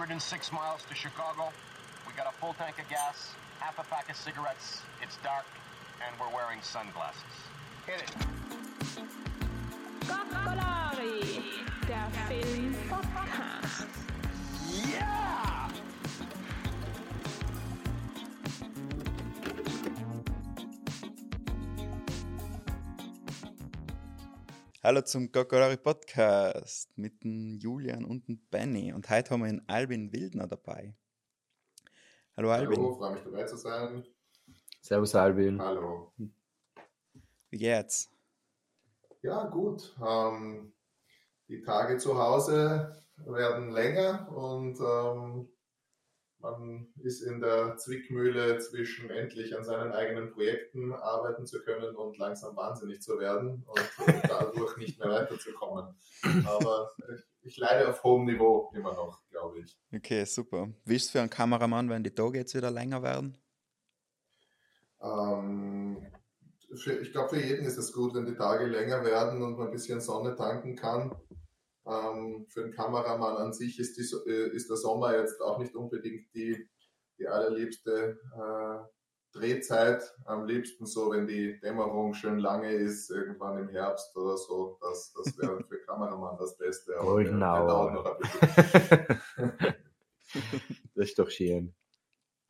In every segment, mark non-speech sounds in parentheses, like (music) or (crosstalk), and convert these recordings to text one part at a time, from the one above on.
106 miles to Chicago. We got a full tank of gas, half a pack of cigarettes. It's dark, and we're wearing sunglasses. Hit it. Coccolari, der Film-Podcast. Yeah! Hallo zum Gokolari Podcast mit dem Julian und dem Benny. Und heute haben wir den Albin Wildner dabei. Hallo Albin, Hallo, freue mich dabei zu sein. Servus Albin. Hallo. wie geht's? Ja, gut. Ähm, die Tage zu Hause werden länger und ähm, man ist in der Zwickmühle zwischen endlich an seinen eigenen Projekten arbeiten zu können und langsam wahnsinnig zu werden und dadurch nicht mehr weiterzukommen. Aber ich, leide auf hohem Niveau immer noch, glaube ich. Okay, super. Wie ist es für einen Kameramann, wenn die Tage jetzt wieder länger werden? Ähm, für, ich glaube, für jeden ist es gut, wenn die Tage länger werden und man ein bisschen Sonne tanken kann. Ähm, für den Kameramann an sich ist, die, äh, ist der Sommer jetzt auch nicht unbedingt die, die allerliebste äh, Drehzeit. Am liebsten so, wenn die Dämmerung schön lange ist, irgendwann im Herbst oder so. Das, das wäre für den Kameramann das Beste. Aber bisschen. (laughs) das ist doch schön.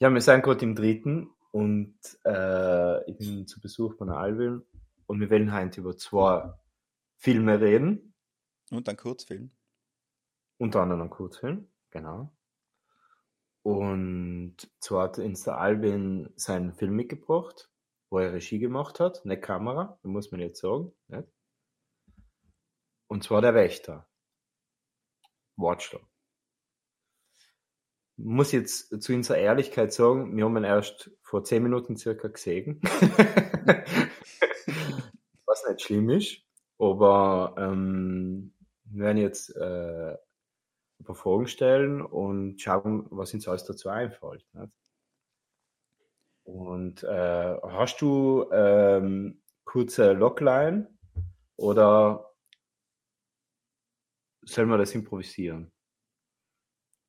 Ja, wir sind gerade im dritten und äh, ich bin zu Besuch bei der Albin und wir werden heute über zwei Filme reden, Und ein Kurzfilm? unter anderem einen Kurzfilm, genau. Und zwar hat der Albin seinen Film mitgebracht, wo er Regie gemacht hat, eine Kamera, muss man jetzt sagen. Nicht? Und zwar der Wächter. Watchdog. Muss jetzt zu unserer Ehrlichkeit sagen, wir haben ihn erst vor zehn Minuten circa gesehen. (laughs) Was nicht schlimm ist, aber ähm, wir werden jetzt äh, ein paar Fragen stellen und schauen, was uns alles dazu einfällt. Nicht? Und äh, hast du ähm, kurze Logline oder sollen wir das improvisieren?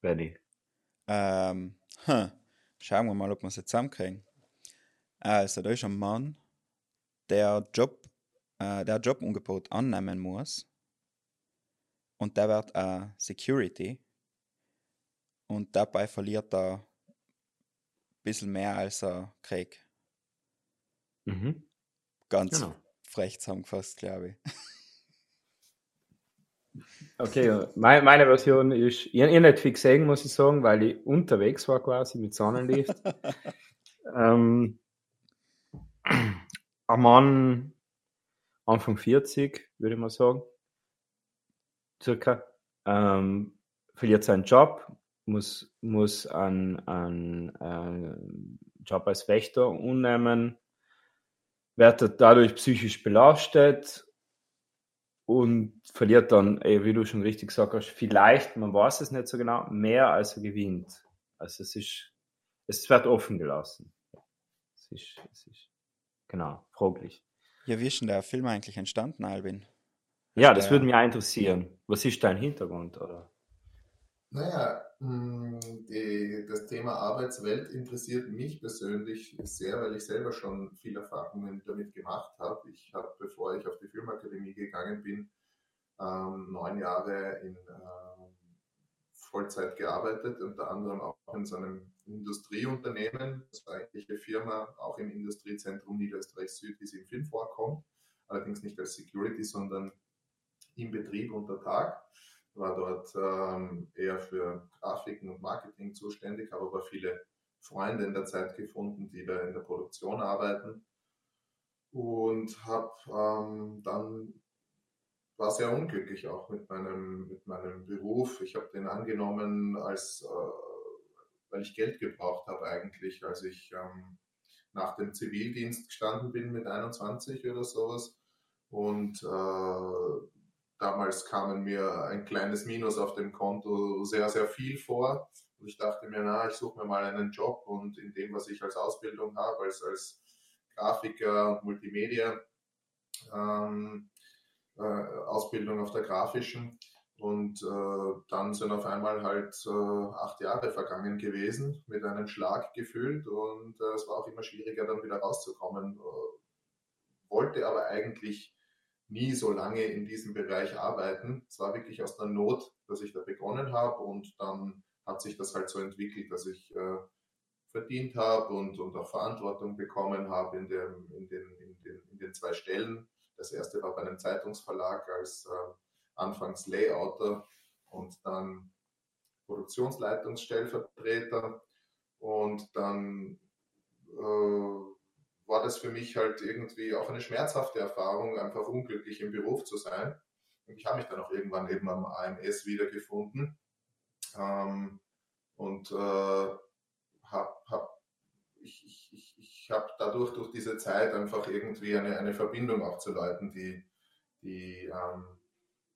Benny. Ähm, hm. Schauen wir mal, ob wir es jetzt zusammenkriegen. Also, da ist ein Mann, der Job, äh, der Jobangebot annehmen muss. Und der wird äh, Security. Und dabei verliert er ein bisschen mehr als er kriegt. Mhm. Ganz Genau. frech zusammengefasst, glaube ich. Okay, meine, meine Version ist, ich, ich nicht viel gesehen, muss ich sagen, weil ich unterwegs war quasi mit Sonnenlicht. (laughs) ähm, ein Mann Anfang 40, würde ich mal sagen, circa, ähm, verliert seinen Job, muss, muss einen, einen äh, Job als Wächter unnehmen, wird dadurch psychisch belastet und verliert dann, ey, wie du schon richtig gesagt hast, vielleicht, man weiß es nicht so genau, mehr als er gewinnt. Also es ist, es wird offen gelassen. Es ist, es ist genau, fraglich. Ja, wie ist denn der Film eigentlich entstanden, Albin? Ja, das der- würde mich auch interessieren. Was ist dein Hintergrund, oder? Naja, mh, die, das Thema Arbeitswelt interessiert mich persönlich sehr, weil ich selber schon viel Erfahrungen damit gemacht habe. Ich habe, bevor ich auf die Filmakademie gegangen bin, ähm, neun Jahre in ähm, Vollzeit gearbeitet, unter anderem auch in so einem Industrieunternehmen. Das war eigentlich eine Firma, auch im Industriezentrum Niederösterreich Süd, die im Film vorkommt. Allerdings nicht als Security, sondern im Betrieb unter Tag. War dort ähm, eher für Grafiken und Marketing zuständig, habe aber viele Freunde in der Zeit gefunden, die da in der Produktion arbeiten. Und habe ähm, dann war sehr unglücklich auch mit meinem mit meinem Beruf. Ich habe den angenommen als äh, weil ich Geld gebraucht habe eigentlich, als ich ähm, nach dem Zivildienst gestanden bin mit 21 oder sowas. Und äh, damals kamen mir ein kleines Minus auf dem Konto sehr, sehr viel vor. Und ich dachte mir, na, ich suche mir mal einen Job und in dem, was ich als Ausbildung habe, als, als Grafiker und Multimedia, ähm, äh, Ausbildung auf der grafischen. Und äh, dann sind auf einmal halt äh, acht Jahre vergangen gewesen, mit einem Schlag gefüllt. Und äh, es war auch immer schwieriger, dann wieder rauszukommen. Äh, wollte aber eigentlich nie so lange in diesem Bereich arbeiten. Es war wirklich aus der Not, dass ich da begonnen habe. Und dann hat sich das halt so entwickelt, dass ich äh, verdient habe und, und auch Verantwortung bekommen habe in, dem, in, den, in, den, in den zwei Stellen. Das erste war bei einem Zeitungsverlag als äh, anfangs Layouter und dann Produktionsleitungsstellvertreter. Und dann äh, war das für mich halt irgendwie auch eine schmerzhafte Erfahrung, einfach unglücklich im Beruf zu sein. Und ich habe mich dann auch irgendwann eben am AMS wiedergefunden. Ähm, und äh, habe hab, ich, ich, ich, ich habe dadurch durch diese Zeit einfach irgendwie eine, eine Verbindung auch zu Leuten, die, die ähm,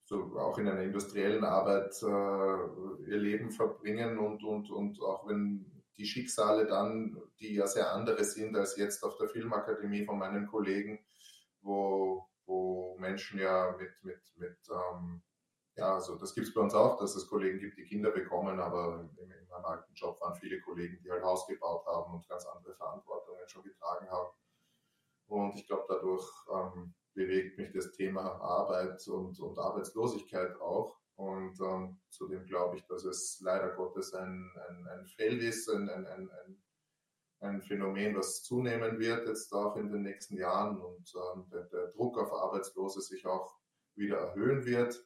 so auch in einer industriellen Arbeit äh, ihr Leben verbringen und, und, und auch wenn die Schicksale dann, die ja sehr andere sind als jetzt auf der Filmakademie von meinen Kollegen, wo, wo Menschen ja mit, mit, mit ähm, ja, also das gibt es bei uns auch, dass es Kollegen gibt, die Kinder bekommen, aber in, in meinem alten Job waren viele Kollegen, die halt Haus gebaut haben und ganz andere Verantwortungen schon getragen haben. Und ich glaube, dadurch ähm, bewegt mich das Thema Arbeit und, und Arbeitslosigkeit auch. Und ähm, zudem glaube ich, dass es leider Gottes ein, ein, ein Feld ist, ein, ein, ein, ein Phänomen, das zunehmen wird jetzt auch in den nächsten Jahren und ähm, der, der Druck auf Arbeitslose sich auch wieder erhöhen wird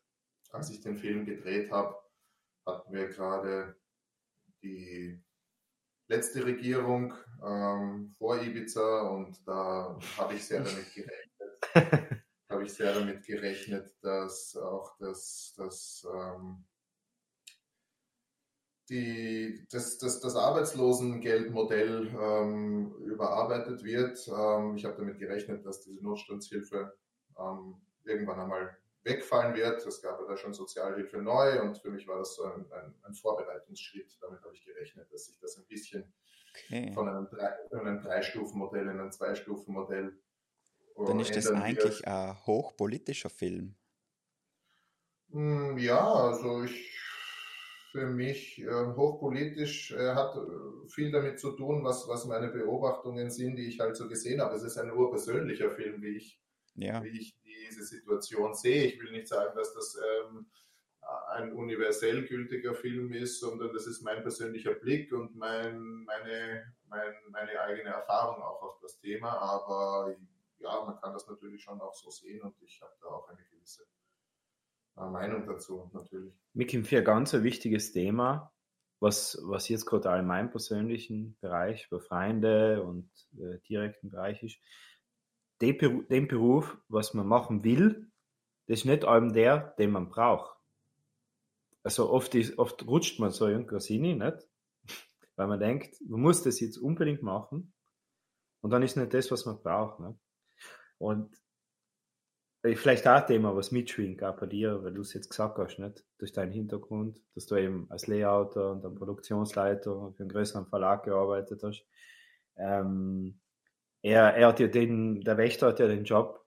als ich den Film gedreht habe, hatten wir gerade die letzte Regierung ähm, vor Ibiza und da habe ich sehr damit gerechnet. (laughs) habe ich sehr damit gerechnet, dass auch das, das, ähm, die, das, das, das Arbeitslosengeldmodell ähm, überarbeitet wird. Ähm, ich habe damit gerechnet, dass diese Notstandshilfe ähm, irgendwann einmal wegfallen wird. Es gab ja da schon Sozialhilfe neu und für mich war das so ein, ein, ein Vorbereitungsschritt. Damit habe ich gerechnet, dass sich das ein bisschen okay. von einem, drei, einem Drei-Stufen-Modell in ein Zwei-Stufen-Modell Dann ist das eigentlich ein hochpolitischer Film. Hm, ja, also ich für mich äh, hochpolitisch äh, hat äh, viel damit zu tun, was, was meine Beobachtungen sind, die ich halt so gesehen habe. Es ist ein urpersönlicher Film, wie ich, ja. wie ich diese Situation sehe. Ich will nicht sagen, dass das ähm, ein universell gültiger Film ist, sondern das ist mein persönlicher Blick und mein, meine, mein, meine eigene Erfahrung auch auf das Thema. Aber ja, man kann das natürlich schon auch so sehen und ich habe da auch eine gewisse äh, Meinung dazu, natürlich. Mikim, für ein ganz wichtiges Thema, was, was jetzt gerade auch in meinem persönlichen Bereich, bei Freunde und äh, direkten Bereich ist, den, den Beruf, was man machen will, das ist nicht allem der, den man braucht. Also oft, ist, oft rutscht man so irgendwas hin, nicht? Weil man denkt, man muss das jetzt unbedingt machen. Und dann ist nicht das, was man braucht. Nicht? Und vielleicht auch Thema, was mitschwingt, auch bei dir, weil du es jetzt gesagt hast, nicht? Durch deinen Hintergrund, dass du eben als Layouter und dann Produktionsleiter für einen größeren Verlag gearbeitet hast. Ähm, er, er hat ja den, der Wächter hat ja den Job,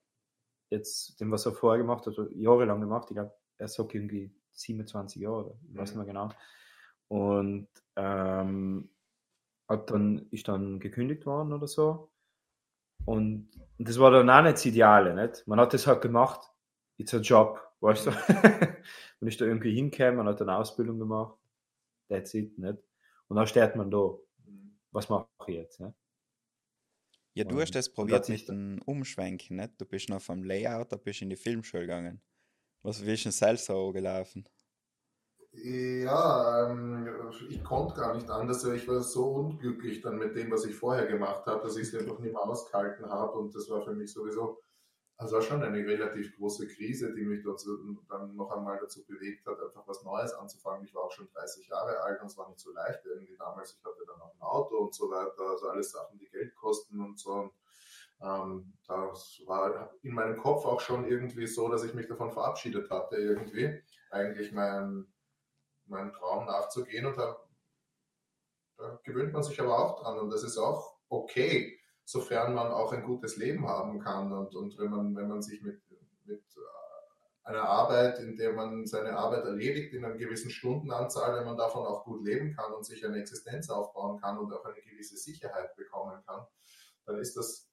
jetzt, den was er vorher gemacht hat, jahrelang gemacht, ich glaube, er sagt irgendwie 27 Jahre, ich weiß nicht mehr genau. Und ähm, hat dann, ist dann gekündigt worden oder so. Und, das war dann auch nicht das Ideale, nicht? Man hat das halt gemacht, it's a job, weißt du? (laughs) Man ist da irgendwie hingekommen, man hat eine Ausbildung gemacht, that's it, nicht? Und dann steht man da. Was mache ich jetzt, nicht? Ja, du hast das probiert mit dem Umschwenken, nicht? Du bist noch vom Layout, da bist in die Filmschule gegangen. Was wie ist denn selbst so gelaufen? Ja, ähm, ich konnte gar nicht anders. Ich war so unglücklich dann mit dem, was ich vorher gemacht habe, dass ich es einfach nicht mehr ausgehalten habe. Und das war für mich sowieso also war schon eine relativ große Krise, die mich dazu, dann noch einmal dazu bewegt hat, einfach was Neues anzufangen. Ich war auch schon 30 Jahre alt und es war nicht so leicht irgendwie damals. Ich hatte dann auch ein Auto und so weiter, also alles Sachen, die Geld kosten und so. Und, ähm, das war in meinem Kopf auch schon irgendwie so, dass ich mich davon verabschiedet hatte, irgendwie eigentlich meinen mein Traum nachzugehen und da, da gewöhnt man sich aber auch dran und das ist auch okay sofern man auch ein gutes Leben haben kann und, und wenn, man, wenn man sich mit, mit äh, einer Arbeit, in der man seine Arbeit erledigt, in einer gewissen Stundenanzahl, wenn man davon auch gut leben kann und sich eine Existenz aufbauen kann und auch eine gewisse Sicherheit bekommen kann, dann ist das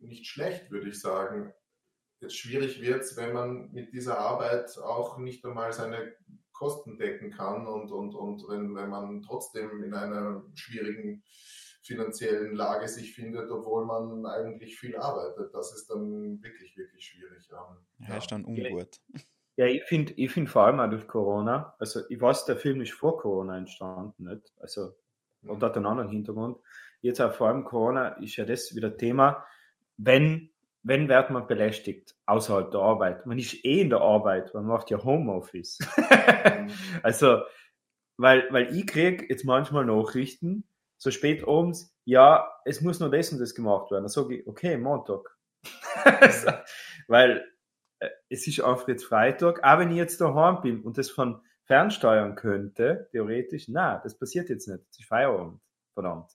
nicht schlecht, würde ich sagen. Jetzt schwierig wird es, wenn man mit dieser Arbeit auch nicht einmal seine Kosten decken kann und, und, und wenn, wenn man trotzdem in einer schwierigen finanziellen Lage sich findet, obwohl man eigentlich viel arbeitet. Das ist dann wirklich, wirklich schwierig. Ja, ja. ist dann ungut. Ja, ich finde ich find vor allem auch durch Corona, also ich weiß, der Film ist vor Corona entstanden, nicht? Also, mhm. und hat einen anderen Hintergrund. Jetzt auch vor allem Corona ist ja das wieder Thema, wenn, wenn wird man belästigt außerhalb der Arbeit? Man ist eh in der Arbeit, man macht ja Homeoffice. (laughs) Also, weil, weil ich kriege jetzt manchmal Nachrichten, so spät abends, ja, es muss nur das und das gemacht werden. Dann sage ich, okay, Montag. (laughs) also, weil äh, es ist einfach jetzt Freitag, auch wenn ich jetzt daheim bin und das von fernsteuern könnte, theoretisch, na, das passiert jetzt nicht. Es ist Feierabend, verdammt.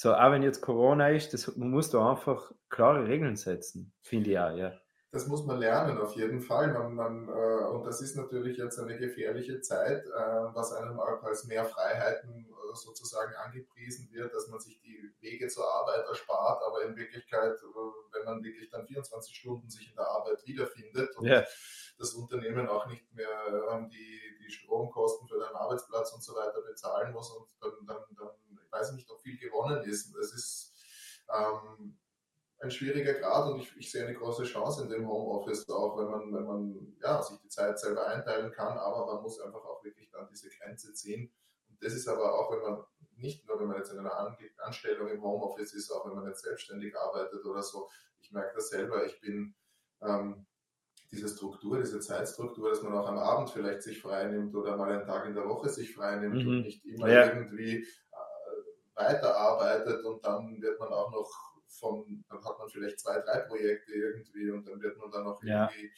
So, auch wenn jetzt Corona ist, das, man muss da einfach klare Regeln setzen, finde ich auch, ja das muss man lernen auf jeden Fall. Man, man, äh, und das ist natürlich jetzt eine gefährliche Zeit, äh, was einem auch als mehr Freiheiten äh, sozusagen angepriesen wird, dass man sich die Wege zur Arbeit erspart, aber in Wirklichkeit, äh, wenn man wirklich dann 24 Stunden sich in der Arbeit wiederfindet und yeah. das Unternehmen auch nicht mehr ähm, die, die Stromkosten für deinen Arbeitsplatz und so weiter bezahlen muss und dann, dann, dann weiß nicht, ob viel gewonnen ist. Es ist ähm, ein schwieriger Grad und ich, ich, sehe eine große Chance in dem Homeoffice auch, wenn man, wenn man ja, sich die Zeit selber einteilen kann, aber man muss einfach auch wirklich dann diese Grenze ziehen. Und das ist aber auch, wenn man nicht nur, wenn man jetzt in einer An Anstellung im Homeoffice ist, auch wenn man jetzt selbstständig arbeitet oder so. Ich merke das selber, ich bin ähm, diese Struktur, diese Zeitstruktur, dass man auch am Abend vielleicht sich frei nimmt oder mal einen Tag in der Woche sich frei nimmt mhm. und nicht immer ja. irgendwie weiterarbeitet und dann wird man auch noch von, dann hat man vielleicht zwei, drei Projekte irgendwie und dann wird man dann auch ja. irgendwie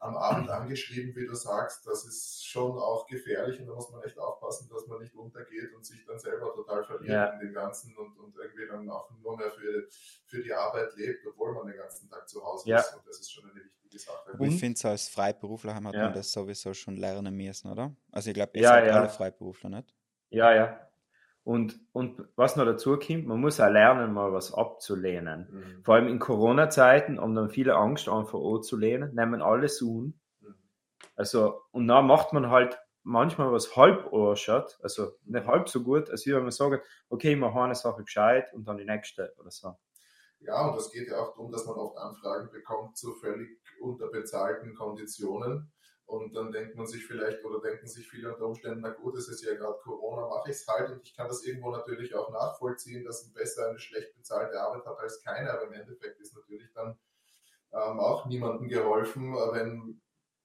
am Abend angeschrieben, wie du sagst. Das ist schon auch gefährlich und da muss man echt aufpassen, dass man nicht untergeht und sich dann selber total verliert ja. in dem Ganzen und, und irgendwie dann auch nur mehr für, für die Arbeit lebt, obwohl man den ganzen Tag zu Hause ja. ist. Und das ist schon eine wichtige Sache. Und ich finde, als Freiberufler hat man das sowieso schon lernen müssen, oder? Also ich glaube, ihr ja, seid alle Freiberufler, nicht? Ja, ja. Und, und was noch dazu kommt, man muss auch lernen, mal was abzulehnen. Mhm. Vor allem in Corona-Zeiten um dann viele Angst einfach anzulehnen, nehmen alles un. Mhm. Also, und dann macht man halt manchmal was halb anschaut, also nicht halb so gut, als wenn man sagt, okay, ich mache eine Sache gescheit und dann die nächste oder so. Ja, und das geht ja auch darum, dass man oft Anfragen bekommt zu völlig unterbezahlten Konditionen. Und dann denkt man sich vielleicht oder denken sich viele unter Umständen, na gut, es ist ja gerade Corona, mache ich es halt. Und ich kann das irgendwo natürlich auch nachvollziehen, dass ein besser eine schlecht bezahlte Arbeit hat als keine. Aber im Endeffekt ist natürlich dann ähm, auch niemandem geholfen, wenn,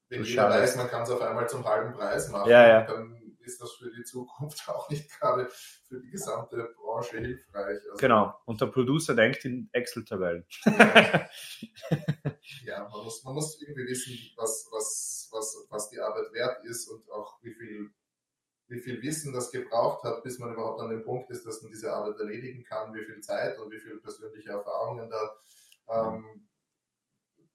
wenn jeder weiß, man kann es auf einmal zum halben Preis machen. Ja, ja. Dann ist das für die Zukunft (laughs) auch nicht gerade für die gesamte Branche hilfreich. Also, genau. Und der Producer denkt in Excel-Tabellen. Ja, ja man, muss, man muss irgendwie wissen, was, was, was, was die Arbeit wert ist und auch wie viel, wie viel Wissen das gebraucht hat, bis man überhaupt an dem Punkt ist, dass man diese Arbeit erledigen kann, wie viel Zeit und wie viele persönliche Erfahrungen da ähm,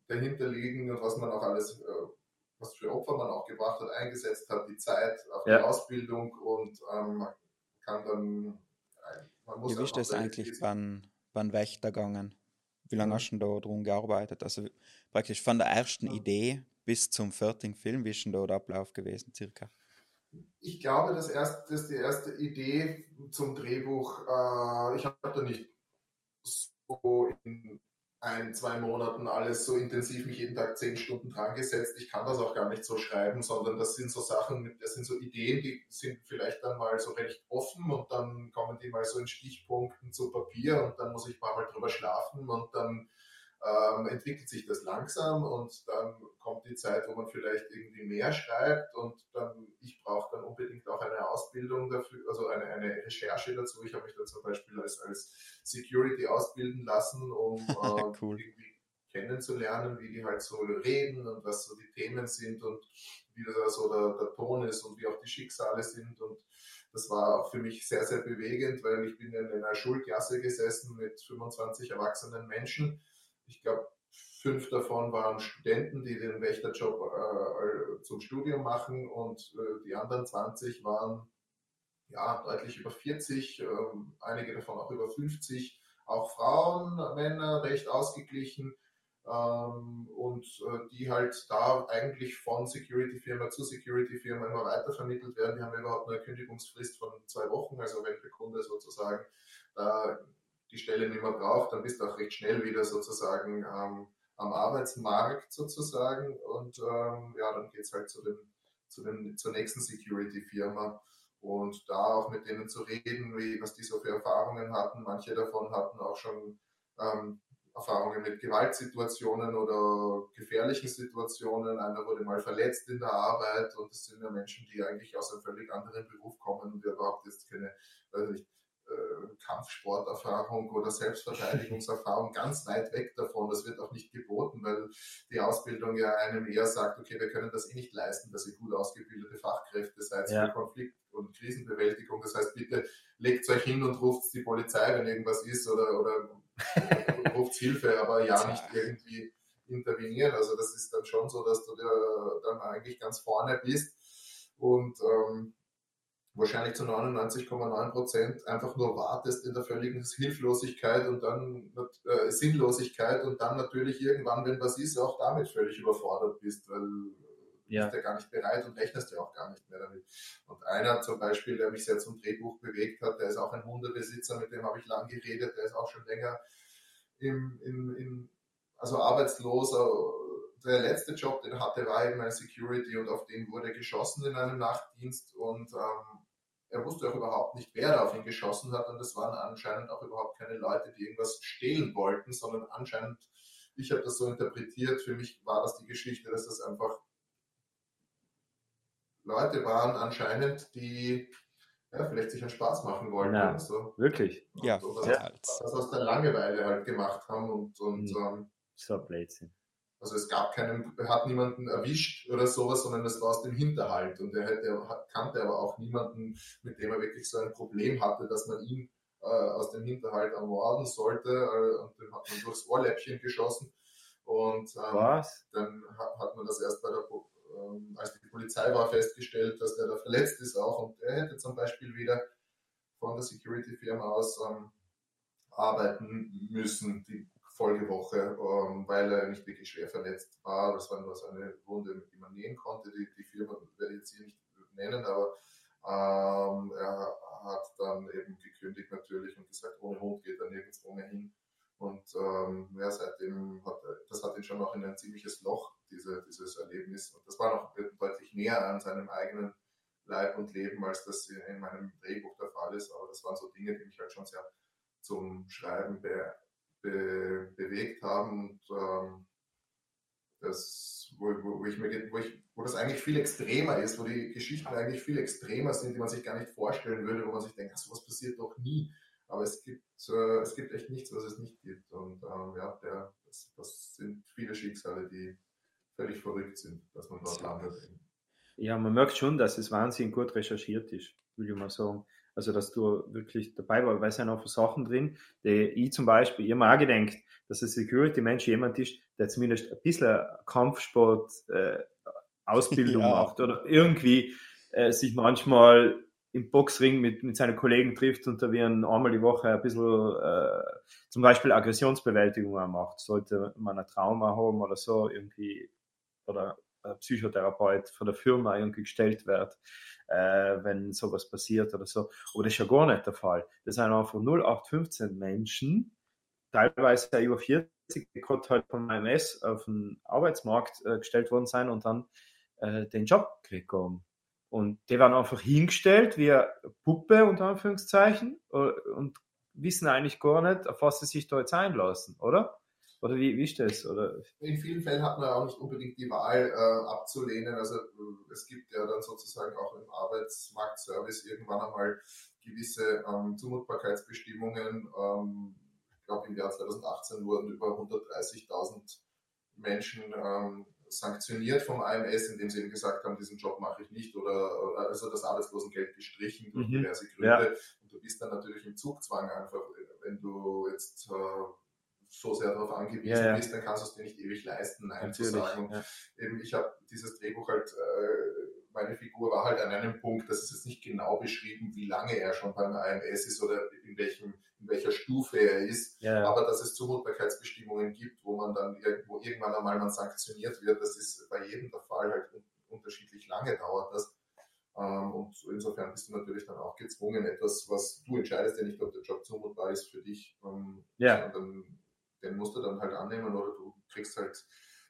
dahinter liegen und was man auch alles äh, was für Opfer man auch gebracht hat, eingesetzt hat, die Zeit auf ja. die Ausbildung und ähm, kann dann. Man muss Wie ist das eigentlich beim, beim Wächter gegangen? Wie lange mhm. hast du da drum gearbeitet? Also praktisch von der ersten ja. Idee bis zum fertigen Film, wie ist denn da der Ablauf gewesen, circa? Ich glaube, das, erste, das die erste Idee zum Drehbuch, äh, ich habe da nicht so in ein, zwei Monaten alles so intensiv mich jeden Tag zehn Stunden dran gesetzt. Ich kann das auch gar nicht so schreiben, sondern das sind so Sachen, das sind so Ideen, die sind vielleicht dann mal so recht offen und dann kommen die mal so in Stichpunkten zu Papier und dann muss ich mal drüber schlafen und dann ähm, entwickelt sich das langsam und dann kommt die Zeit, wo man vielleicht irgendwie mehr schreibt und dann, ich brauche dann unbedingt auch eine Ausbildung dafür, also eine, eine Recherche dazu. Ich habe mich dann zum Beispiel als, als Security ausbilden lassen, um (laughs) äh, cool. irgendwie kennenzulernen, wie die halt so reden und was so die Themen sind und wie da so der, der Ton ist und wie auch die Schicksale sind und das war auch für mich sehr, sehr bewegend, weil ich bin in einer Schulklasse gesessen mit 25 erwachsenen Menschen ich glaube, fünf davon waren Studenten, die den Wächterjob äh, zum Studium machen und äh, die anderen 20 waren ja, deutlich über 40, ähm, einige davon auch über 50, auch Frauen, Männer recht ausgeglichen ähm, und äh, die halt da eigentlich von Security-Firma zu Security-Firma immer weiter vermittelt werden. Die haben überhaupt eine Kündigungsfrist von zwei Wochen, also wenn der Kunde sozusagen da die Stelle nicht mehr braucht, dann bist du auch recht schnell wieder sozusagen ähm, am Arbeitsmarkt sozusagen und ähm, ja, dann geht es halt zu, dem, zu dem, zur nächsten Security-Firma und da auch mit denen zu reden, wie, was die so für Erfahrungen hatten. Manche davon hatten auch schon ähm, Erfahrungen mit Gewaltsituationen oder gefährlichen Situationen. Einer wurde mal verletzt in der Arbeit und das sind ja Menschen, die eigentlich aus einem völlig anderen Beruf kommen und überhaupt jetzt keine, weiß nicht, Kampfsporterfahrung oder Selbstverteidigungserfahrung ganz weit weg davon. Das wird auch nicht geboten, weil die Ausbildung ja einem eher sagt, okay, wir können das eh nicht leisten, dass ihr gut ausgebildete Fachkräfte seid ja. für Konflikt- und Krisenbewältigung. Das heißt, bitte legt euch hin und ruft die Polizei, wenn irgendwas ist oder, oder ruft Hilfe, aber ja nicht irgendwie intervenieren. Also das ist dann schon so, dass du dann eigentlich ganz vorne bist und ähm, wahrscheinlich zu 99,9 Prozent einfach nur wartest in der völligen Hilflosigkeit und dann äh, Sinnlosigkeit und dann natürlich irgendwann, wenn was ist, auch damit völlig überfordert bist, weil ja. bist ja gar nicht bereit und rechnest ja auch gar nicht mehr damit. Und einer zum Beispiel, der mich sehr zum Drehbuch bewegt hat, der ist auch ein Hundebesitzer, mit dem habe ich lang geredet, der ist auch schon länger im, im, im also arbeitslos. Der letzte Job, den er hatte, war eben ein Security und auf den wurde geschossen in einem Nachtdienst und ähm, er wusste auch überhaupt nicht, wer auf ihn geschossen hat und es waren anscheinend auch überhaupt keine Leute, die irgendwas stehlen wollten, sondern anscheinend, ich habe das so interpretiert, für mich war das die Geschichte, dass das einfach Leute waren anscheinend, die ja, vielleicht sich einen Spaß machen wollten. Ja, so. Wirklich? Und, ja, ja. Das, das aus der Langeweile halt gemacht haben und, und mhm. ähm, so Blödsinn. Also es gab keinen, er hat niemanden erwischt oder sowas, sondern es war aus dem Hinterhalt. Und er hätte, kannte aber auch niemanden, mit dem er wirklich so ein Problem hatte, dass man ihn äh, aus dem Hinterhalt ermorden sollte. Äh, und den hat man durchs Ohrläppchen geschossen. Und ähm, Was? dann hat, hat, man das erst bei der, ähm, als die Polizei war, festgestellt, dass der da verletzt ist auch. Und er hätte zum Beispiel wieder von der Security-Firma aus ähm, arbeiten müssen. Die Folgewoche, ähm, weil er nicht wirklich schwer verletzt war. Das war nur so eine Wunde, die man nähen konnte. Die, die Firma werde ich jetzt hier nicht nennen, aber ähm, er hat dann eben gekündigt natürlich und gesagt, ohne Hund geht er nirgendwo mehr hin. Und ähm, ja, seitdem hat das hat ihn schon noch in ein ziemliches Loch, diese, dieses Erlebnis. Und das war noch deutlich näher an seinem eigenen Leib und Leben, als das in meinem Drehbuch der Fall ist. Aber das waren so Dinge, die mich halt schon sehr zum Schreiben be be bewegt haben und ähm, das, wo, wo, wo, ich mir, wo, ich, wo das eigentlich viel extremer ist, wo die Geschichten eigentlich viel extremer sind, die man sich gar nicht vorstellen würde, wo man sich denkt, sowas passiert doch nie. Aber es gibt, äh, es gibt echt nichts, was es nicht gibt. Und ähm, ja, der, das, das, sind viele Schicksale, die völlig verrückt sind, dass man dort landet. Ja, man merkt schon, dass es wahnsinnig gut recherchiert ist, würde ich mal sagen. Also, dass du wirklich dabei warst, weil es sind auch Sachen drin, die ich zum Beispiel, mir auch gedacht, dass ein Security-Mensch jemand ist, der zumindest ein bisschen Kampfsport, äh, Ausbildung (laughs) ja. macht oder irgendwie äh, sich manchmal im Boxring mit, mit seinen Kollegen trifft und da wir einmal die Woche ein bisschen äh, zum Beispiel Aggressionsbewältigung macht. Sollte man ein Trauma haben oder so irgendwie oder Psychotherapeut von der Firma irgendwie gestellt wird äh, wenn sowas passiert oder so. Aber das ist ja gar nicht der Fall. Das sind einfach 0815 Menschen, teilweise über 40, die gerade halt vom IMS auf den Arbeitsmarkt äh, gestellt worden sein und dann äh, den Job gekriegt haben. Und die werden einfach hingestellt wie eine Puppe, unter Anführungszeichen, äh, und wissen eigentlich gar nicht, auf was sie sich da jetzt einlassen, oder? Oder wie, wie ist das? Oder? In vielen Fällen hat man auch nicht unbedingt die Wahl äh, abzulehnen. Also äh, es gibt ja dann sozusagen auch im Arbeitsmarktservice irgendwann einmal gewisse ähm, Zumutbarkeitsbestimmungen. Ähm, ich glaube im Jahr 2018 wurden über 130.000 Menschen ähm, sanktioniert vom AMS, indem sie eben gesagt haben, diesen Job mache ich nicht oder, oder also das Arbeitslosengeld gestrichen durch mhm. diverse Gründe. Ja. Und du bist dann natürlich im Zugzwang einfach, wenn du jetzt äh, so sehr darauf angewiesen Ja, ja. bist, dann kannst du es dir nicht ewig leisten, Nein zu Natürlich. sagen. Und Ja. eben, ich habe dieses Drehbuch halt, äh, meine Figur war halt an einem Punkt, das ist jetzt nicht genau beschrieben, wie lange er schon beim AMS ist oder in, welchem, in welcher Stufe er ist. Aber dass es Zumutbarkeitsbestimmungen gibt, wo man dann irgendwo irgendwann einmal man sanktioniert wird, das ist bei jedem der Fall halt un unterschiedlich lange dauert das. Ähm, und insofern bist du natürlich dann auch gezwungen, etwas, was du entscheidest ja nicht, ob der Job zumutbar ist für dich, ähm, Ja. sondern den musst du dann halt annehmen oder du kriegst halt,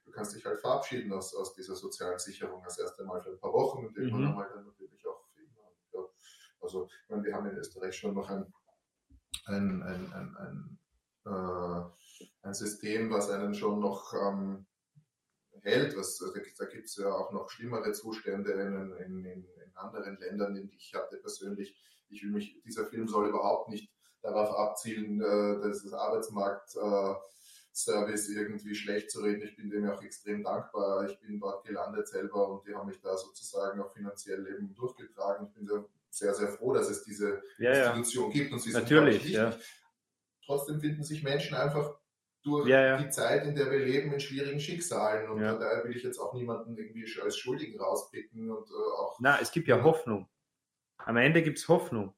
du kannst dich halt verabschieden aus, aus dieser sozialen Sicherung das erste Mal für ein paar Wochen und irgendwann Mhm. einmal dann natürlich auch. Ja. Also, ich meine, wir haben in Österreich schon noch ein, ein, ein, ein, ein, äh, ein System, was einen schon noch ähm, hält. Was, da da gibt es ja auch noch schlimmere Zustände in, in, in, in anderen Ländern, in die ich hatte persönlich. Ich will mich, dieser Film soll überhaupt nicht darauf abzielen, äh, dass das Arbeitsmarkt äh, Service irgendwie schlecht zu reden. Ich bin dem ja auch extrem dankbar. Ich bin dort gelandet selber und die haben mich da sozusagen auch finanziell eben durchgetragen. Ich bin sehr, sehr, sehr froh, dass es diese ja, ja. Institution gibt und sie sind Natürlich, wirklich ja. Trotzdem finden sich Menschen einfach durch Ja, ja. die Zeit, in der wir leben, in schwierigen Schicksalen. Und Ja. daher will ich jetzt auch niemanden irgendwie als Schuldigen rauspicken und äh, auch Na, es gibt ja Hoffnung. Am Ende gibt es Hoffnung.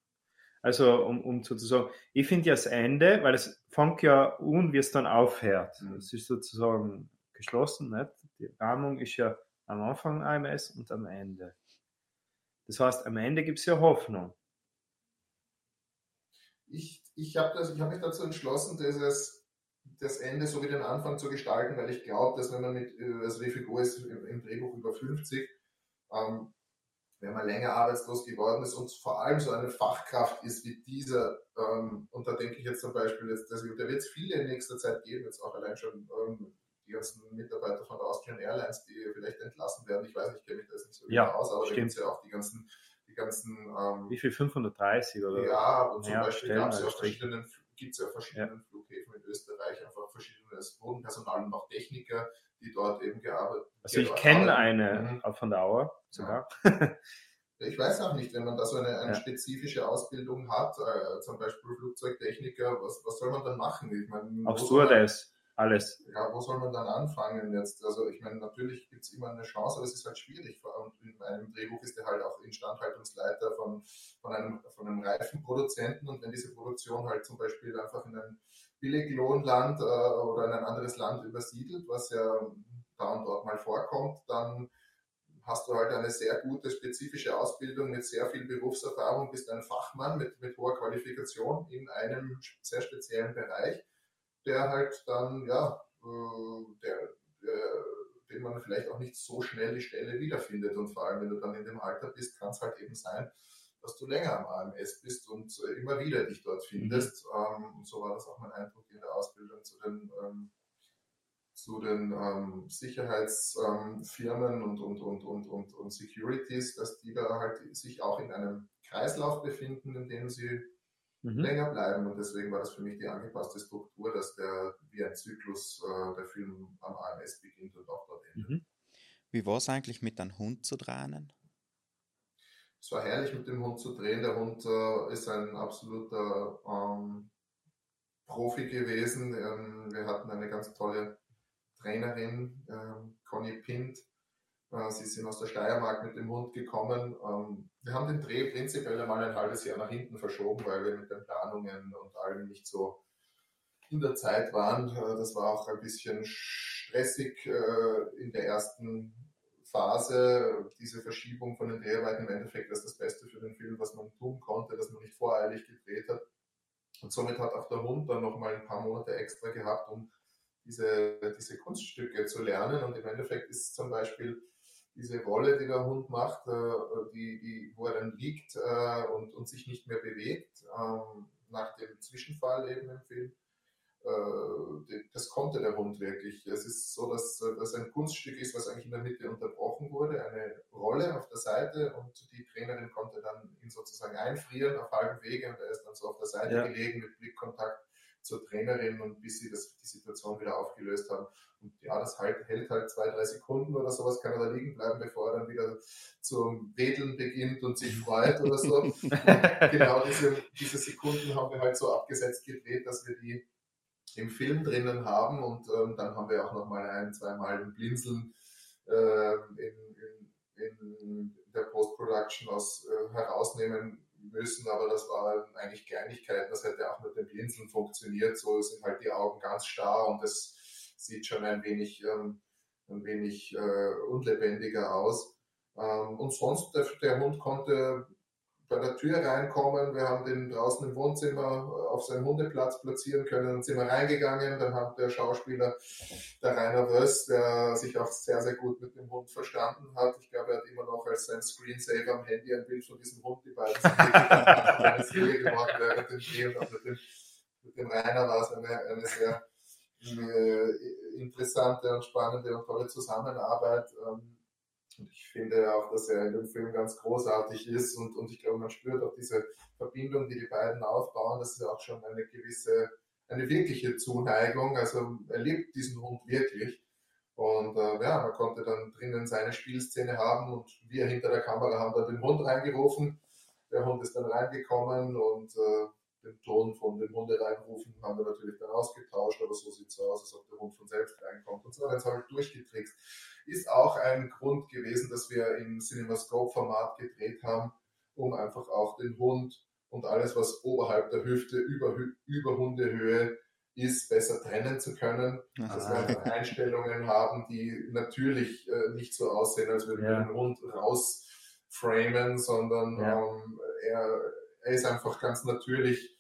Also, um, um sozusagen, ich finde ja das Ende, weil es fängt ja an, wie es dann aufhört. Mhm. Es ist sozusagen geschlossen, nicht? Die Rahmung ist ja am Anfang AMS und am Ende. Das heißt, am Ende gibt es ja Hoffnung. ich, ich habe hab mich dazu entschlossen, dieses, das Ende so wie den Anfang zu gestalten, weil ich glaube, dass wenn man mit, äh, also die Figur ist im, im Drehbuch über 50, ähm, wenn man länger arbeitslos geworden ist und vor allem so eine Fachkraft ist wie dieser, ähm, und da denke ich jetzt zum Beispiel, jetzt, dass, da wird es viele in nächster Zeit geben, jetzt auch allein schon ähm, die ganzen Mitarbeiter von der Austrian Airlines, die vielleicht entlassen werden. Ich weiß nicht, ich kenne mich da jetzt nicht so Ja, genau aus, aber da stimmt. gibt es ja auch die ganzen, die ganzen ähm, Wie viel? 530 oder? ja, und zum Ja, Beispiel gab es ja Strich. verschiedenen, gibt es ja auf verschiedenen Flughäfen in Österreich einfach verschiedenes Bodenpersonal und auch Techniker, die dort eben gearbeitet Also ich kenne haben. eine Mhm. von der Auer sogar. (laughs) Ich weiß auch nicht, wenn man da so eine, eine Ja. spezifische Ausbildung hat, äh, zum Beispiel Flugzeugtechniker, was, was soll man dann machen? Ich meine, Stewardess, alles. ja, wo soll man dann anfangen jetzt? Also ich meine, natürlich gibt es immer eine Chance, aber es ist halt schwierig. Und in einem Drehbuch ist er halt auch Instandhaltungsleiter von, von, einem, von einem Reifenproduzenten und wenn diese Produktion halt zum Beispiel einfach in ein Billiglohnland äh, oder in ein anderes Land übersiedelt, was ja da und dort mal vorkommt, dann hast du halt eine sehr gute spezifische Ausbildung mit sehr viel Berufserfahrung, bist ein Fachmann mit, mit hoher Qualifikation in einem sehr speziellen Bereich der halt dann, ja, äh, der, der, den man vielleicht auch nicht so schnell die Stelle wiederfindet. Und vor allem, wenn du dann in dem Alter bist, kann es halt eben sein, dass du länger am AMS bist und äh, immer wieder dich dort findest. Ähm, und so war das auch mein Eindruck in der Ausbildung zu den, ähm, zu den ähm, Sicherheitsfirmen und, und, und, und, und, und Securities, dass die da halt sich auch in einem Kreislauf befinden, in dem sie Mhm. länger bleiben und deswegen war das für mich die angepasste Struktur, dass der wie ein Zyklus äh, der Film am AMS beginnt und auch dort endet. Mhm. Wie war es eigentlich mit einem Hund zu drehen? Es war herrlich mit dem Hund zu drehen. Der Hund äh, ist ein absoluter ähm, Profi gewesen. Ähm, wir hatten eine ganz tolle Trainerin, ähm, Conny Pint. Äh, sie sind aus der Steiermark mit dem Hund gekommen. Ähm, wir haben den Dreh prinzipiell einmal ein halbes Jahr nach hinten verschoben, weil wir mit den Planungen und allem nicht so in der Zeit waren. Äh, das war auch ein bisschen stressig äh, in der ersten Phase. Diese Verschiebung von den Dreharbeiten im Endeffekt ist das Beste für den Film, was man tun konnte, dass man nicht voreilig gedreht hat. Und somit hat auch der Hund dann nochmal ein paar Monate extra gehabt, um diese, diese Kunststücke zu lernen. Und im Endeffekt ist zum Beispiel diese Rolle, die der Hund macht, äh, die, die, wo er dann liegt äh, und, und sich nicht mehr bewegt, ähm, nach dem Zwischenfall eben im Film, das konnte der Hund wirklich. Es ist so, dass das ein Kunststück ist, was eigentlich in der Mitte unterbrochen wurde, eine Rolle auf der Seite und die Trainerin konnte dann ihn sozusagen einfrieren auf halbem Wege und er ist dann so auf der Seite Ja. gelegen mit Blickkontakt zur Trainerin und bis sie das, die Situation wieder aufgelöst haben. Und ja, das halt, hält halt zwei, drei Sekunden oder sowas, kann er da liegen bleiben, bevor er dann wieder zum Wedeln beginnt und sich freut oder so. (laughs) Genau diese, diese Sekunden haben wir halt so abgesetzt gedreht, dass wir die im Film drinnen haben und ähm, dann haben wir auch nochmal ein, zweimal ein Blinzeln äh, in, in, in, der Post-Production aus, äh, herausnehmen müssen, aber das war eigentlich Kleinigkeiten, das hätte auch mit dem Blinzeln funktioniert, so sind halt die Augen ganz starr und das sieht schon ein wenig, ähm, ein wenig äh, unlebendiger aus. Ähm, und sonst, der, der Hund konnte bei der Tür reinkommen. Wir haben den draußen im Wohnzimmer äh, auf seinem Hundeplatz platzieren können. Dann sind wir reingegangen. Dann hat der Schauspieler, der Rainer Wöss, der sich auch sehr, sehr gut mit dem Hund verstanden hat. Ich glaube, er hat immer noch als sein Screensaver am Handy ein Bild von diesem Hund. Die beiden sind (laughs) gemacht während dem Dreh und mit dem, mit dem Rainer war es eine, eine sehr äh, interessante und spannende und tolle Zusammenarbeit. Ähm, und ich finde auch, dass er in dem Film ganz großartig ist und, und ich glaube, man spürt auch diese Verbindung, die die beiden aufbauen. Das ist auch schon eine gewisse, eine wirkliche Zuneigung. Also er liebt diesen Hund wirklich. Und äh, ja, man konnte dann drinnen seine Spielszene haben und wir hinter der Kamera haben dann den Hund reingerufen. Der Hund ist dann reingekommen und äh, den Ton von dem Hunde reinrufen haben wir natürlich dann ausgetauscht, aber so sieht es aus, als ob der Hund von selbst reinkommt. Und so hat er es halt durchgetrickst ist auch ein Grund gewesen, dass wir im CinemaScope-Format gedreht haben, um einfach auch den Hund und alles, was oberhalb der Hüfte über, über Hundehöhe ist, besser trennen zu können. Ah. Dass wir einfach Einstellungen haben, die natürlich äh, nicht so aussehen, als würden ja. wir den Hund rausframen, sondern ja. ähm, er, er ist einfach ganz natürlich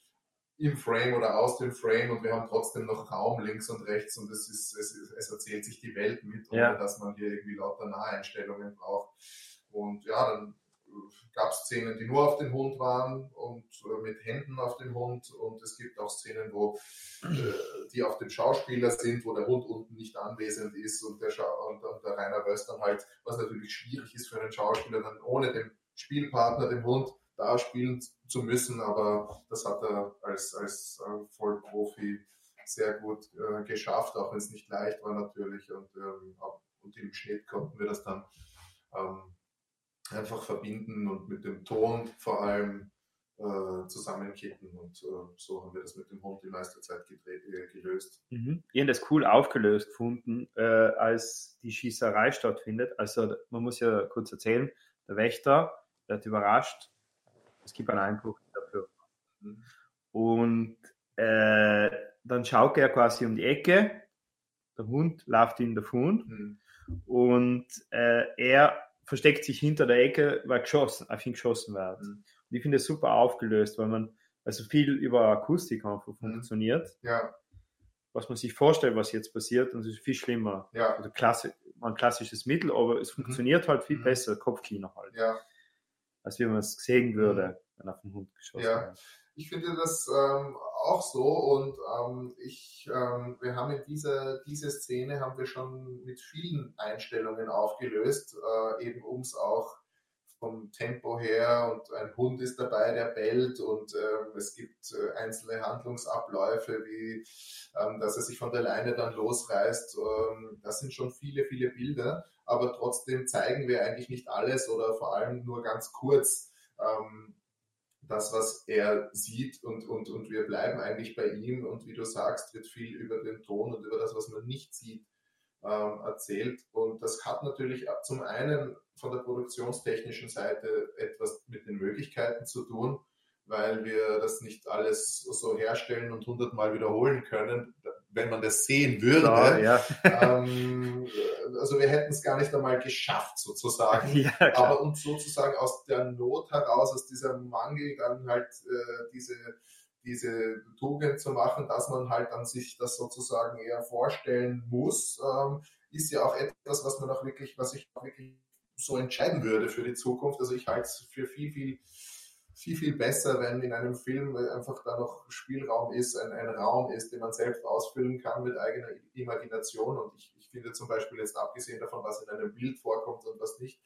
im Frame oder aus dem Frame und wir haben trotzdem noch Raum links und rechts und es, ist, es, es erzählt sich die Welt mit, ohne ja. dass man hier irgendwie lauter Naheinstellungen braucht. Und ja, dann gab es Szenen, die nur auf den Hund waren und äh, mit Händen auf den Hund und es gibt auch Szenen, wo äh, die auf dem Schauspieler sind, wo der Hund unten nicht anwesend ist und der, Scha und, und der Rainer Wöst dann halt, was natürlich schwierig ist für einen Schauspieler, dann ohne den Spielpartner, den Hund, da spielen zu müssen, aber das hat er als, als äh, Vollprofi sehr gut äh, geschafft, auch wenn es nicht leicht war natürlich. Und, ähm, und im Schnitt konnten wir das dann ähm, einfach verbinden und mit dem Ton vor allem äh, zusammenkitten. Und äh, so haben wir das mit dem Hund die meiste Zeit äh, gelöst. Mhm. Ich habe das cool aufgelöst gefunden, äh, als die Schießerei stattfindet. Also man muss ja kurz erzählen, der Wächter, hat überrascht, es gibt einen Einbruch dafür. Und äh, dann schaut er quasi um die Ecke, der Hund läuft ihm davon mhm. und äh, er versteckt sich hinter der Ecke, weil geschossen, auf ihn geschossen wird. Mhm. Und ich finde es super aufgelöst, weil man also viel über Akustik einfach mhm. funktioniert. Ja. Was man sich vorstellt, was jetzt passiert, und es ist viel schlimmer. Ja. Also klassi ein klassisches Mittel, aber es mhm. funktioniert halt viel mhm. besser, Kopfkino halt. Ja als wie man es sehen würde, mhm. wenn auf den Hund geschossen ja. Ich finde das ähm, auch so und ähm, ich, ähm, wir haben in dieser diese Szene haben wir schon mit vielen Einstellungen aufgelöst, äh, eben um es auch vom Tempo her und ein Hund ist dabei, der bellt und ähm, es gibt äh, einzelne Handlungsabläufe, wie ähm, dass er sich von der Leine dann losreißt. Ähm, das sind schon viele, viele Bilder, aber trotzdem zeigen wir eigentlich nicht alles oder vor allem nur ganz kurz ähm, das, was er sieht und, und, und wir bleiben eigentlich bei ihm und wie du sagst, wird viel über den Ton und über das, was man nicht sieht, ähm, erzählt. Und das hat natürlich zum einen von der produktionstechnischen Seite etwas mit den Möglichkeiten zu tun, weil wir das nicht alles so herstellen und hundertmal wiederholen können, wenn man das sehen würde. Klar, ja. ähm, also wir hätten es gar nicht einmal geschafft, sozusagen. (laughs) Ja, Aber uns sozusagen aus der Not heraus, aus dieser Mangel dann halt äh, diese diese Tugend zu machen, dass man halt an sich das sozusagen eher vorstellen muss, ähm, ist ja auch etwas, was man auch wirklich, was ich auch wirklich so entscheiden würde für die Zukunft. Also ich halte es für viel, viel, viel, viel besser, wenn in einem Film einfach da noch Spielraum ist, ein, ein Raum ist, den man selbst ausfüllen kann mit eigener Imagination. Und ich, ich finde zum Beispiel jetzt abgesehen davon, was in einem Bild vorkommt und was nicht,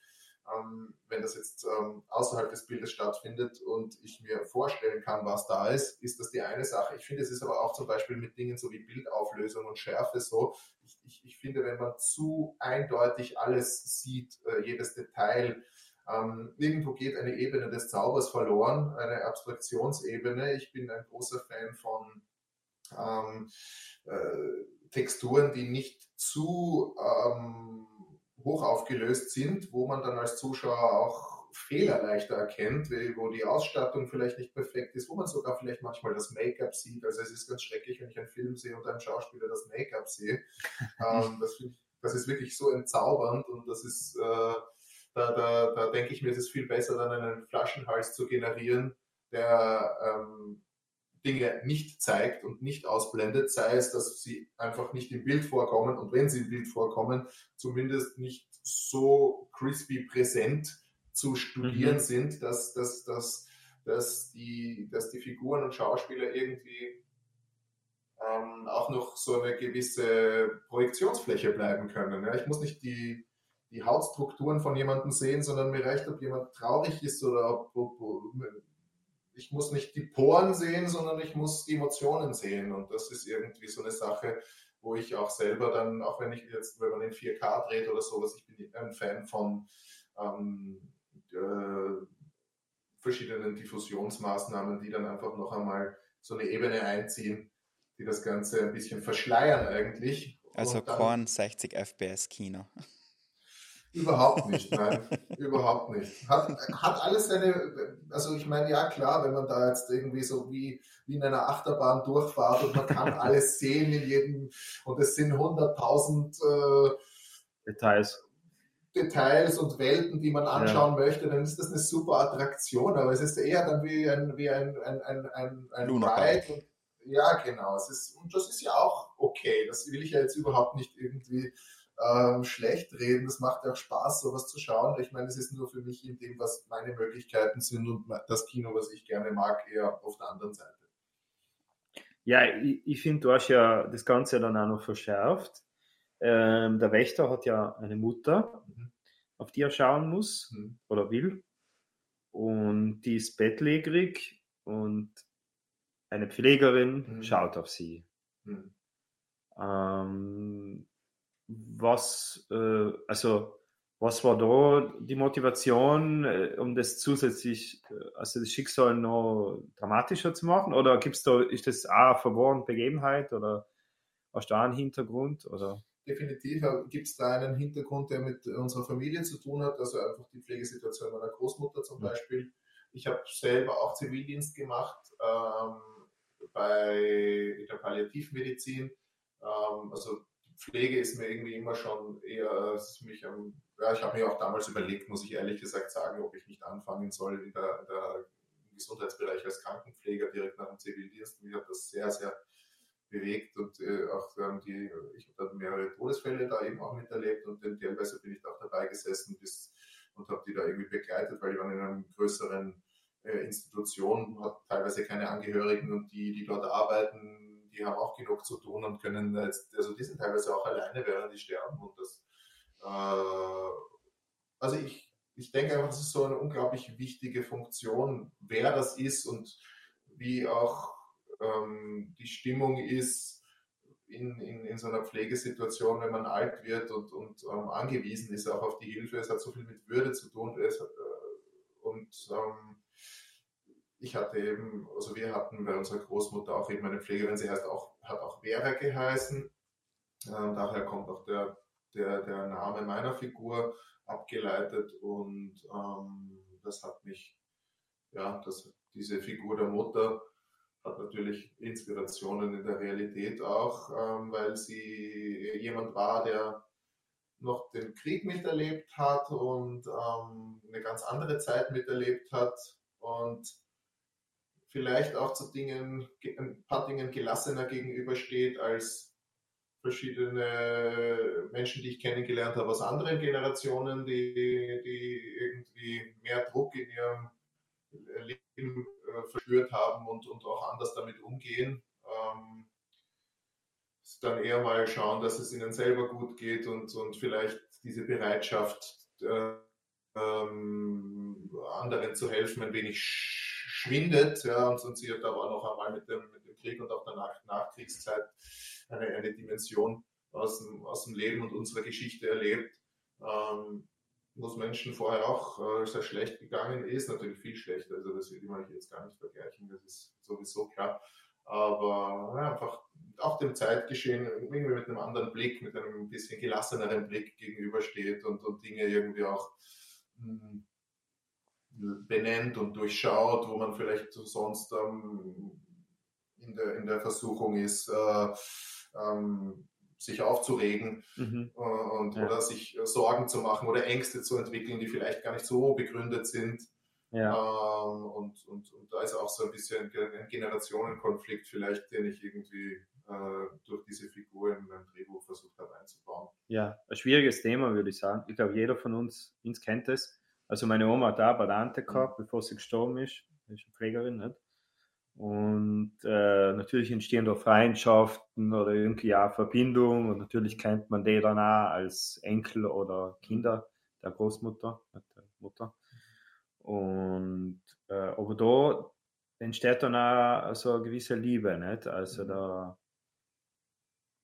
ähm, wenn das jetzt ähm, außerhalb des Bildes stattfindet und ich mir vorstellen kann, was da ist, ist das die eine Sache. Ich finde, es ist aber auch zum Beispiel mit Dingen so wie Bildauflösung und Schärfe so. Ich, ich, ich finde, wenn man zu eindeutig alles sieht, äh, jedes Detail, ähm, irgendwo geht eine Ebene des Zaubers verloren, eine Abstraktionsebene. Ich bin ein großer Fan von ähm, äh, Texturen, die nicht zu ähm, hoch aufgelöst sind, wo man dann als Zuschauer auch Fehler leichter erkennt, wo die Ausstattung vielleicht nicht perfekt ist, wo man sogar vielleicht manchmal das Make-up sieht. Also es ist ganz schrecklich, wenn ich einen Film sehe und einen Schauspieler das Make-up sehe. (laughs) ähm, das, das, ist wirklich so entzaubernd und das ist, äh, da, da, da denke ich mir, es ist viel besser, dann einen Flaschenhals zu generieren, der ähm, Dinge nicht zeigt und nicht ausblendet, sei es, dass sie einfach nicht im Bild vorkommen und wenn sie im Bild vorkommen, zumindest nicht so crispy präsent zu studieren mhm. sind, dass, dass, dass, dass, die, dass die Figuren und Schauspieler irgendwie ähm, auch noch so eine gewisse Projektionsfläche bleiben können. Ja? Ich muss nicht die, die Hautstrukturen von jemandem sehen, sondern mir reicht, ob jemand traurig ist oder ob, ob, ob ich muss nicht die Poren sehen, sondern ich muss die Emotionen sehen. Und das ist irgendwie so eine Sache, wo ich auch selber dann, auch wenn ich jetzt, wenn man in 4K dreht oder sowas, ich bin ein Fan von ähm, äh, verschiedenen Diffusionsmaßnahmen, die dann einfach noch einmal so eine Ebene einziehen, die das Ganze ein bisschen verschleiern eigentlich. Also Korn 60 FPS Kino. Überhaupt nicht, nein, überhaupt nicht. Hat, hat alles seine, also ich meine, ja klar, wenn man da jetzt irgendwie so wie, wie in einer Achterbahn durchfahrt und man kann alles sehen in jedem, und es sind 100.000 äh, Details. Details und Welten, die man anschauen ja. möchte, dann ist das eine super Attraktion, aber es ist eher dann wie ein, wie ein, ein, ein, ein, ein Ride. ja, genau. Es ist, und das ist ja auch okay. Das will ich ja jetzt überhaupt nicht irgendwie ähm, schlecht reden. Das macht ja auch Spaß, sowas zu schauen. Ich meine, es ist nur für mich in dem, was meine Möglichkeiten sind und das Kino, was ich gerne mag, eher auf der anderen Seite. Ja, ich, ich finde, du hast ja das Ganze dann auch noch verschärft. Ähm, der Wächter hat ja eine Mutter, mhm. auf die er schauen muss mhm. oder will. Und die ist bettlägerig und eine Pflegerin mhm. schaut auf sie. Mhm. Ähm, was, äh, also, was war da die Motivation, äh, um das zusätzlich, äh, also das Schicksal noch dramatischer zu machen? Oder gibt's da, ist das auch eine verworrene Begebenheit oder hast du da einen Hintergrund? Oder? Definitiv gibt es da einen Hintergrund, der mit unserer Familie zu tun hat, also einfach die Pflegesituation meiner Großmutter zum mhm. Beispiel. Ich habe selber auch Zivildienst gemacht ähm, bei der Palliativmedizin. Ähm, also Pflege ist mir irgendwie immer schon eher, mich am, ja, ich habe mir auch damals überlegt, muss ich ehrlich gesagt sagen, ob ich nicht anfangen soll in der, der Gesundheitsbereich als Krankenpfleger direkt nach dem Zivildienst. Mich hat das sehr, sehr bewegt und äh, auch ähm, die, ich habe dann mehrere Todesfälle da eben auch miterlebt und dann teilweise bin ich da auch dabei gesessen bis, und habe die da irgendwie begleitet, weil die waren in einer größeren äh, Institution, hat teilweise keine Angehörigen und die, die dort arbeiten, die haben auch genug zu tun und können jetzt, also die sind teilweise auch alleine, während die sterben und das, äh, also ich, ich denke einfach, das ist so eine unglaublich wichtige Funktion, wer das ist und wie auch ähm, die Stimmung ist in, in, in so einer Pflegesituation, wenn man alt wird und, und ähm, angewiesen ist auch auf die Hilfe. Es hat so viel mit Würde zu tun. Es, äh, und ähm, ich hatte eben, also wir hatten bei unserer Großmutter auch eben eine Pflegerin, sie heißt auch, hat auch Vera geheißen. Ähm, daher kommt auch der, der, der Name meiner Figur abgeleitet und ähm, das hat mich, ja, das, diese Figur der Mutter hat natürlich Inspirationen in der Realität auch, ähm, weil sie jemand war, der noch den Krieg miterlebt hat und ähm, eine ganz andere Zeit miterlebt hat und vielleicht auch zu Dingen, ein paar Dingen gelassener gegenübersteht als verschiedene Menschen, die ich kennengelernt habe aus anderen Generationen, die, die irgendwie mehr Druck in ihrem Leben äh, verspürt haben und, und auch anders damit umgehen. Ähm, dann eher mal schauen, dass es ihnen selber gut geht und, und vielleicht diese Bereitschaft, äh, ähm, anderen zu helfen, ein wenig schwindet. Ja, und, sie hat aber noch einmal mit dem, mit dem Krieg und auch der Nach Nachkriegszeit eine, eine Dimension aus dem, aus dem Leben und unserer Geschichte erlebt, ähm, wo es Menschen vorher auch äh, sehr schlecht gegangen ist, natürlich viel schlechter, also das will ich jetzt gar nicht vergleichen, das ist sowieso klar. aber ja, einfach auch dem Zeitgeschehen irgendwie mit einem anderen Blick, mit einem bisschen gelasseneren Blick gegenübersteht und, und Dinge irgendwie auch mh, benennt und durchschaut, wo man vielleicht sonst ähm, in, der, in der Versuchung ist, äh, ähm, sich aufzuregen Mhm. äh, und, Ja. oder sich äh, Sorgen zu machen oder Ängste zu entwickeln, die vielleicht gar nicht so begründet sind. Ja. Ähm, und, und, und da ist auch so ein bisschen ein Generationenkonflikt vielleicht, den ich irgendwie äh, durch diese Figur in meinem Drehbuch versucht habe einzubauen. ja, ein schwieriges Thema, würde ich sagen. Ich glaube, jeder von uns, uns kennt es. Also meine Oma hat da Badante gehabt, bevor sie gestorben ist. Sie ist eine Pflegerin, nicht? Und äh, natürlich entstehen da Freundschaften oder irgendwie auch Verbindung und natürlich kennt man die dann auch als Enkel oder Kinder der Großmutter, der Mutter. Und äh, aber da entsteht dann auch so eine gewisse Liebe, nicht? Also Mhm. der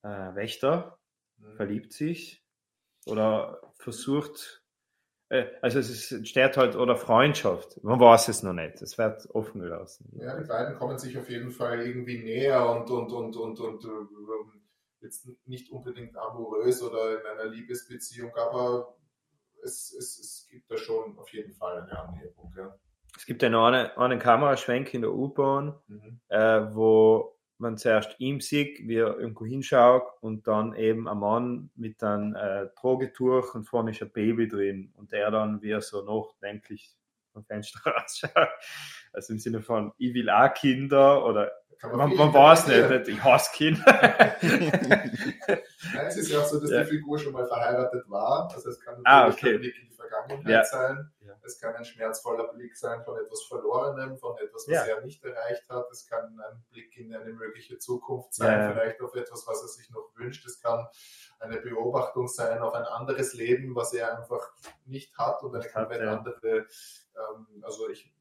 äh, Wächter Mhm. verliebt sich oder versucht, also es ist, entsteht halt, oder Freundschaft, man weiß es noch nicht, es wird offen gelassen. Ja, die beiden kommen sich auf jeden Fall irgendwie näher und, und, und, und, und ähm, jetzt nicht unbedingt amorös oder in einer Liebesbeziehung, aber es, es, es gibt da schon auf jeden Fall eine Annäherung. Ja. Es gibt ja noch einen, einen Kameraschwenk in der U-Bahn, Mhm. äh, wo man zuerst ihm sieht, wie er irgendwo hinschaut und dann eben ein Mann mit einem äh, Drogetuch und vorne ist ein Baby drin und der dann wie er so nachdenklich vom Fenster (laughs) rausschaut. Also im Sinne von, ich will auch Kinder oder man, man weiß nicht, nicht, ich hasse Kinder. (laughs) Es ist ja auch so, dass Ja. die Figur schon mal verheiratet war. Also es kann Ah, natürlich okay. ein Blick in die Vergangenheit Ja. sein. Es kann ein schmerzvoller Blick sein von etwas Verlorenem, von etwas, was Ja. er nicht erreicht hat. Es kann ein Blick in eine mögliche Zukunft sein, Ja, vielleicht auf etwas, was er sich noch wünscht. Es kann eine Beobachtung sein auf ein anderes Leben, was er einfach nicht hat und eine komplett ja. andere. Ähm, also ich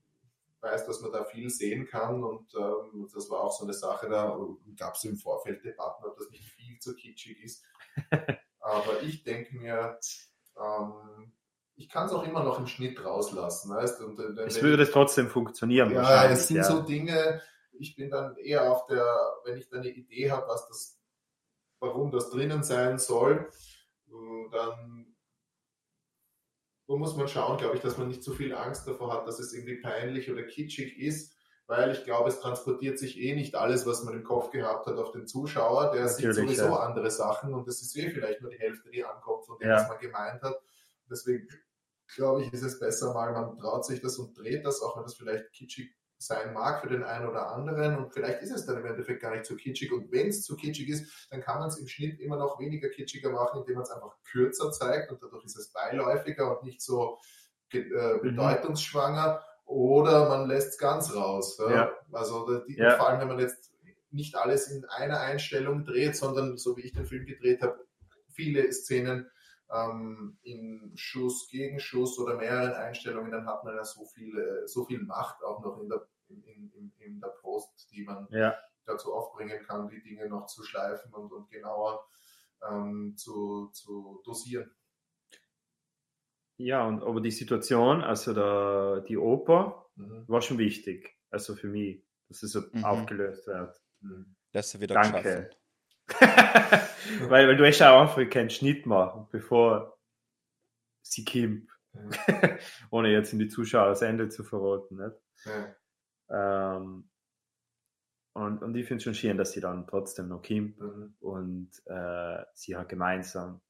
weiß, dass man da viel sehen kann und ähm, das war auch so eine Sache, da gab es im Vorfeld Debatten, ob das nicht viel zu kitschig ist. (laughs) Aber ich denke mir, ähm, ich kann es auch immer noch im Schnitt rauslassen. Weißt? Und, äh, Es wenn- würde trotzdem funktionieren. ja, es sind ja. so Dinge, ich bin dann eher auf der, wenn ich da eine Idee habe, was das, warum das drinnen sein soll, äh, dann wo muss man schauen, glaube ich, dass man nicht zu viel Angst davor hat, dass es irgendwie peinlich oder kitschig ist, weil ich glaube, es transportiert sich eh nicht alles, was man im Kopf gehabt hat, auf den Zuschauer. Der sieht Natürlich, sowieso ja. andere Sachen und das ist eh vielleicht nur die Hälfte, die ankommt von dem, Ja. was man gemeint hat. Deswegen glaube ich, ist es besser mal, man traut sich das und dreht das, auch wenn das vielleicht kitschig sein mag für den einen oder anderen und vielleicht ist es dann im Endeffekt gar nicht so kitschig und wenn es zu kitschig ist, dann kann man es im Schnitt immer noch weniger kitschiger machen, indem man es einfach kürzer zeigt und dadurch ist es beiläufiger und nicht so äh, Mhm. bedeutungsschwanger oder man lässt es ganz raus. Ja? Ja. Also die, Ja. vor allem, wenn man jetzt nicht alles in einer Einstellung dreht, sondern so wie ich den Film gedreht habe, viele Szenen ähm, in Schuss, Gegenschuss oder mehreren Einstellungen, dann hat man ja so viel, äh, so viel Macht auch noch in der, in, in, in der Post, die man Ja, dazu aufbringen kann, die Dinge noch zu schleifen und, und genauer ähm, zu, zu dosieren. ja, und aber die Situation, also der, die Oper, Mhm. war schon wichtig. Also für mich, dass es so Mhm. aufgelöst wird. Mhm. Das ist wieder Danke. geschaffen. (laughs) weil, weil du hast ja auch einfach keinen Schnitt machen, bevor sie kommt. Ja. (laughs) Ohne jetzt in die Zuschauer das Ende zu verraten. Nicht? Ja. Ähm, und, und ich finde es schon schön, dass sie dann trotzdem noch kommt Mhm. und äh, sie halt gemeinsam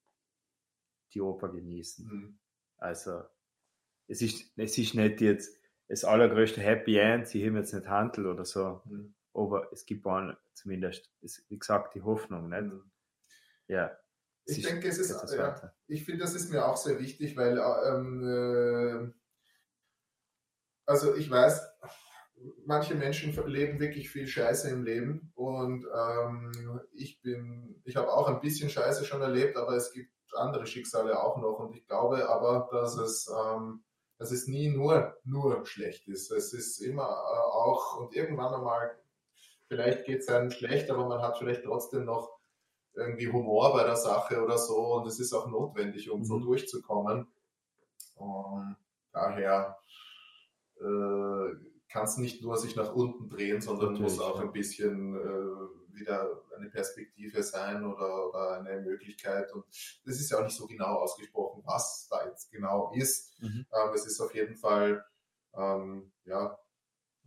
die Oper genießen. Mhm. Also es ist, es ist nicht jetzt das allergrößte Happy End, sie haben jetzt nicht Handel oder so, Mhm. Aber es gibt auch zumindest, es, wie gesagt, die Hoffnung, nicht? Mhm. Ja. Ich denke, es ist, ja, ich finde, das ist mir auch sehr wichtig, weil ähm, äh, also ich weiß, manche Menschen leben wirklich viel Scheiße im Leben und ähm, ich bin, ich habe auch ein bisschen Scheiße schon erlebt, aber es gibt andere Schicksale auch noch und ich glaube aber, dass es, ähm, dass es nie nur, nur schlecht ist. Es ist immer äh, auch und irgendwann einmal, vielleicht geht es einem schlecht, aber man hat vielleicht trotzdem noch irgendwie Humor bei der Sache oder so und es ist auch notwendig, um so Mhm. durchzukommen. Und daher äh, kann es nicht nur sich nach unten drehen, sondern Natürlich, muss auch ja. ein bisschen äh, wieder eine Perspektive sein oder, oder eine Möglichkeit. Und das ist ja auch nicht so genau ausgesprochen, was da jetzt genau ist. Mhm. Ähm, es ist auf jeden Fall ähm, ja,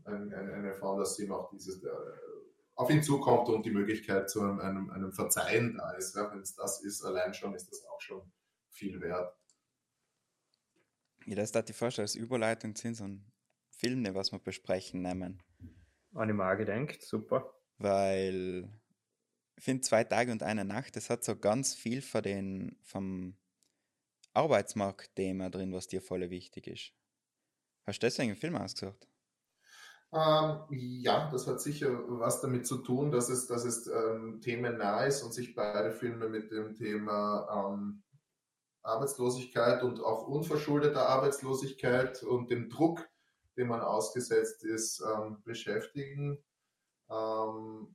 ein, ein, eine Form, dass ihm auch dieses äh, auf ihn zukommt und die Möglichkeit zu einem, einem, einem Verzeihen da ist. Ja, Wenn es das ist, allein schon ist das auch schon viel wert. Ja, das hat die fast als Überleitung zu so einem Film, was wir besprechen nehmen. An die Mal gedenkt, super. Weil ich finde zwei Tage und eine Nacht, das hat so ganz viel von den, vom Arbeitsmarkt-Thema drin, was dir voll wichtig ist. Hast du deswegen einen Film ausgesucht? Ähm, ja, das hat sicher was damit zu tun, dass es, dass es ähm, themennah ist und sich beide Filme mit dem Thema ähm, Arbeitslosigkeit und auch unverschuldeter Arbeitslosigkeit und dem Druck, dem man ausgesetzt ist, ähm, beschäftigen. Ähm,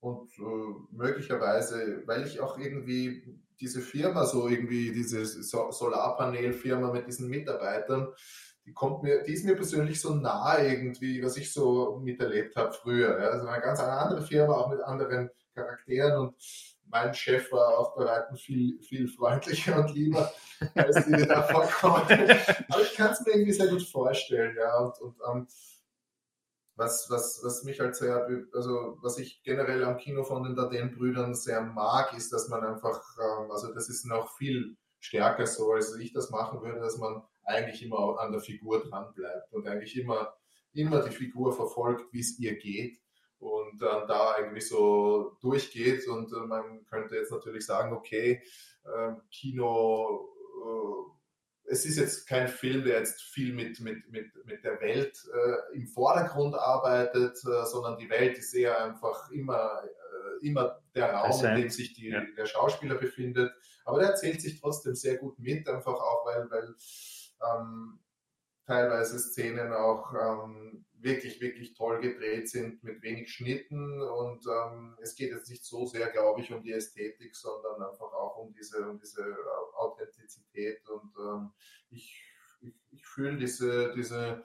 und äh, möglicherweise, weil ich auch irgendwie diese Firma, so irgendwie diese so Solarpanelfirma mit diesen Mitarbeitern, die kommt mir, die ist mir persönlich so nahe irgendwie, was ich so miterlebt habe früher. Ja. Also eine ganz andere Firma, auch mit anderen Charakteren und mein Chef war auch bei weitem viel, viel freundlicher und lieber, als die, die da vorkommen. Aber ich kann es mir irgendwie sehr gut vorstellen, ja. Und, und ähm, was, was, was mich halt sehr, also was ich generell am Kino von den Dardenne-Brüdern sehr mag, ist, dass man einfach, ähm, also das ist noch viel stärker so, als ich das machen würde, dass man eigentlich immer an der Figur dran bleibt und eigentlich immer, immer die Figur verfolgt, wie es ihr geht und äh, da eigentlich so durchgeht und äh, man könnte jetzt natürlich sagen, okay, äh, Kino, es ist jetzt kein Film, der jetzt viel mit, mit, mit, mit der Welt äh, im Vordergrund arbeitet, äh, sondern die Welt ist eher einfach immer, äh, immer der Raum, in dem sich die, Ja. der Schauspieler befindet. Aber der erzählt sich trotzdem sehr gut mit, einfach auch, weil, weil ähm, teilweise Szenen auch ähm, wirklich, wirklich toll gedreht sind mit wenig Schnitten und ähm, es geht jetzt nicht so sehr, glaube ich, um die Ästhetik, sondern einfach auch um diese, um diese Authentizität und ähm, ich, ich, ich fühle diese, diese,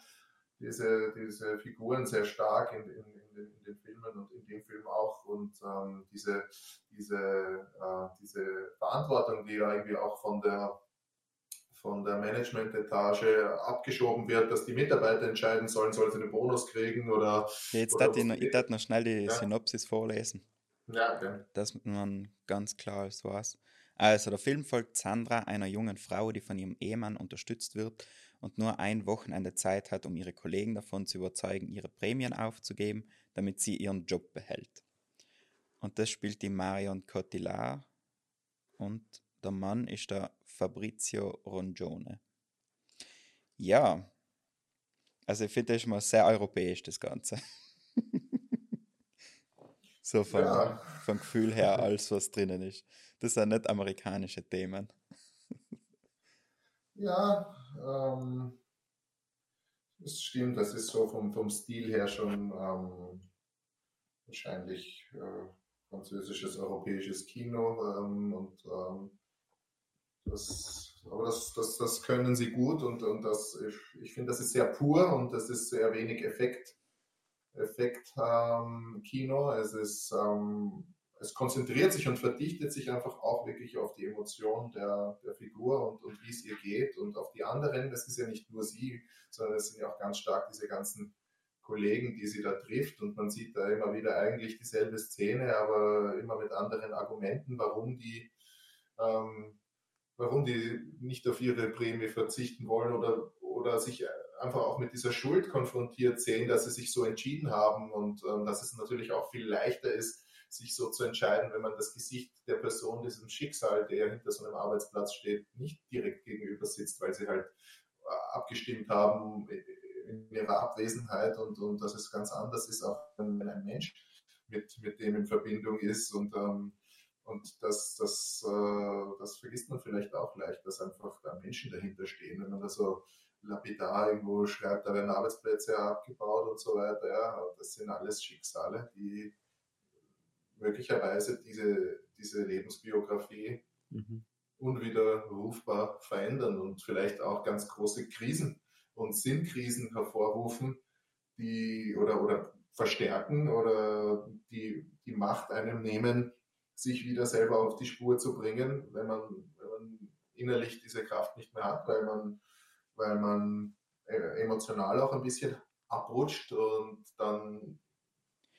diese, diese Figuren sehr stark in, in, in, den, in den Filmen und in dem Film auch und ähm, diese, diese, äh, diese Verantwortung, die ja irgendwie auch von der von der Management-Etage abgeschoben wird, dass die Mitarbeiter entscheiden sollen, sollen sie einen Bonus kriegen oder Jetzt Oder darf ich, was noch, ich darf noch schnell die Ja. Synopsis vorlesen. ja, ja. dass man ganz klar alles weiß. Also, der Film folgt Sandra, einer jungen Frau, die von ihrem Ehemann unterstützt wird und nur ein Wochenende Zeit hat, um ihre Kollegen davon zu überzeugen, ihre Prämien aufzugeben, damit sie ihren Job behält. Und das spielt die Marion Cotillard und der Mann ist der Fabrizio Rongione. Ja, also ich finde das ist mal sehr europäisch, das Ganze. (laughs) so vom, Ja. vom Gefühl her, alles was drinnen ist. Das sind nicht amerikanische Themen. (laughs) Ja, ähm, das stimmt, das ist so vom, vom Stil her schon ähm, wahrscheinlich äh, französisches, europäisches Kino ähm, und ähm, das, aber das, das, das können sie gut und, und das, ich, ich finde, das ist sehr pur und das ist sehr wenig Effekt, Effekt ähm, Kino. Es ist ähm, es konzentriert sich und verdichtet sich einfach auch wirklich auf die Emotion der, der Figur und, und wie es ihr geht und auf die anderen. Das ist ja nicht nur sie, sondern es sind ja auch ganz stark diese ganzen Kollegen, die sie da trifft und man sieht da immer wieder eigentlich dieselbe Szene, aber immer mit anderen Argumenten, warum die, ähm, warum die nicht auf ihre Prämie verzichten wollen oder, oder sich einfach auch mit dieser Schuld konfrontiert sehen, dass sie sich so entschieden haben und ähm, dass es natürlich auch viel leichter ist, sich so zu entscheiden, wenn man das Gesicht der Person, diesem Schicksal, der hinter so einem Arbeitsplatz steht, nicht direkt gegenüber sitzt, weil sie halt äh, abgestimmt haben in ihrer Abwesenheit und, und dass es ganz anders ist, auch wenn ein Mensch mit, mit dem in Verbindung ist und, ähm, und das, das, äh, das vergisst man vielleicht auch leicht, dass einfach da Menschen dahinter stehen, wenn man da so lapidar irgendwo schreibt, da werden Arbeitsplätze abgebaut und so weiter, ja, das sind alles Schicksale, die möglicherweise diese, diese Lebensbiografie Mhm. unwiderrufbar verändern und vielleicht auch ganz große Krisen und Sinnkrisen hervorrufen, die oder, oder verstärken oder die, die Macht einem nehmen, sich wieder selber auf die Spur zu bringen, wenn man, wenn man innerlich diese Kraft nicht mehr hat, weil man, weil man äh, emotional auch ein bisschen abrutscht und dann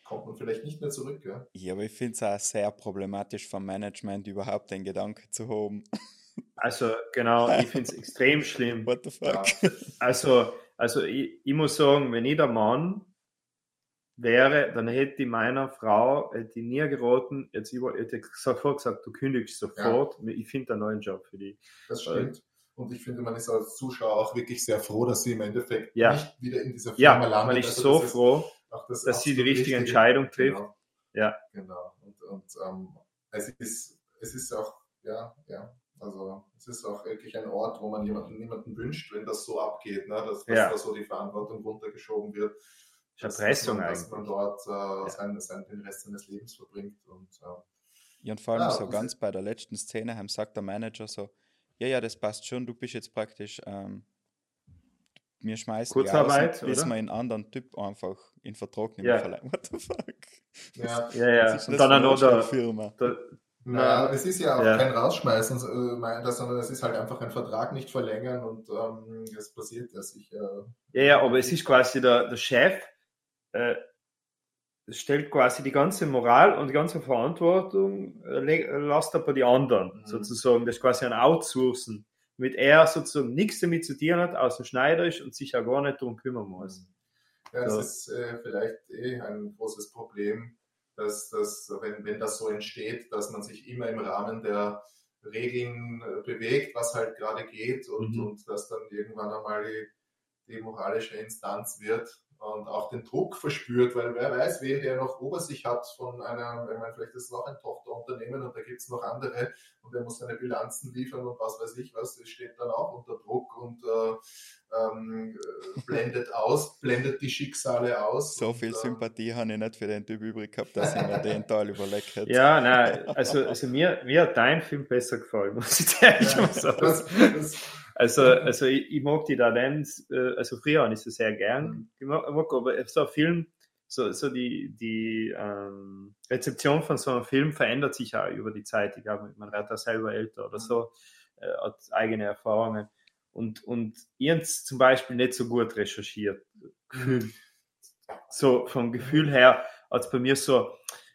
kommt man vielleicht nicht mehr zurück. Ja, Ja, aber ich finde es auch sehr problematisch vom Management, überhaupt den Gedanken zu haben. (laughs) Also genau, ich finde es extrem schlimm. What the fuck? Ja. Also, also ich, ich muss sagen, wenn ich der Mann wäre, dann hätte ich meiner Frau hätte ich nie geraten, jetzt ich hätte sofort gesagt, du kündigst sofort, ich finde einen neuen Job für dich. Das stimmt. Und ich finde, man ist als Zuschauer auch wirklich sehr froh, dass sie im Endeffekt Ja. nicht wieder in dieser Ja, Firma landet. man ist Also so das froh, das dass sie die richtige Richtige. Entscheidung trifft. Genau. Ja. Genau. Und, und ähm, es, ist, es ist auch, ja, ja, also es ist auch wirklich ein Ort, wo man jemanden, niemanden wünscht, wenn das so abgeht, ne? dass, dass Ja. da so die Verantwortung runtergeschoben wird. Dass- Erpressung dass man, dass man dort äh, sein, sein, den Rest seines Lebens verbringt. Und, äh, Ja, und vor allem Ja, so das ganz bei der letzten Szene haben sagt der Manager so, ja, ja, das passt schon, du bist jetzt praktisch, ähm, wir schmeißen dich Kurzarbeit, aus, und bis oder? wir einen anderen Typ einfach in Vertrag nicht Ja. verleihen. What the fuck? ja, Ja, ja. Und das dann eine der, Firma. der, Naja, Na, es ist ja auch ja. kein Rausschmeißen, äh, meint das, sondern es ist halt einfach ein Vertrag nicht verlängern und ähm, es passiert ja sicher. Ja, ja, aber es ist quasi der, der Chef, äh, stellt quasi die ganze Moral und die ganze Verantwortung, äh, le- lasst aber die anderen Mhm. sozusagen. Das ist quasi ein Outsourcen, damit er sozusagen nichts damit zu tun hat, außer Schneider ist und sich ja gar nicht darum kümmern muss. Ja, So. es ist äh, vielleicht eh ein großes Problem, dass, dass wenn, wenn das so entsteht, dass man sich immer im Rahmen der Regeln äh, bewegt, was halt gerade geht und, Mhm. und dass dann irgendwann einmal die, die moralische Instanz wird und auch den Druck verspürt, weil wer weiß, wen der noch ober sich hat von einer, wenn man vielleicht ist es auch ein Tochterunternehmen und da gibt es noch andere und der muss seine Bilanzen liefern und was weiß ich was, das steht dann auch unter Druck und äh, ähm, äh, blendet aus, blendet die Schicksale aus. So und, viel ähm, Sympathie habe ich nicht für den Typ übrig gehabt, dass ich mir den Teil überlegt hätte. Ja, nein, also, also mir, mir hat dein Film besser gefallen, muss ich dir ehrlich mal sagen. das, das, Also, also ich, ich mag die Tendenz, äh, also früher habe ich sie sehr gern Mhm. gemacht, aber so ein Film, so, so die, die ähm, Rezeption von so einem Film verändert sich ja über die Zeit. Ich glaube, man wird da selber älter oder so, äh, hat eigene Erfahrungen. Und, und es zum Beispiel nicht so gut recherchiert. So vom Gefühl her hat es bei mir so,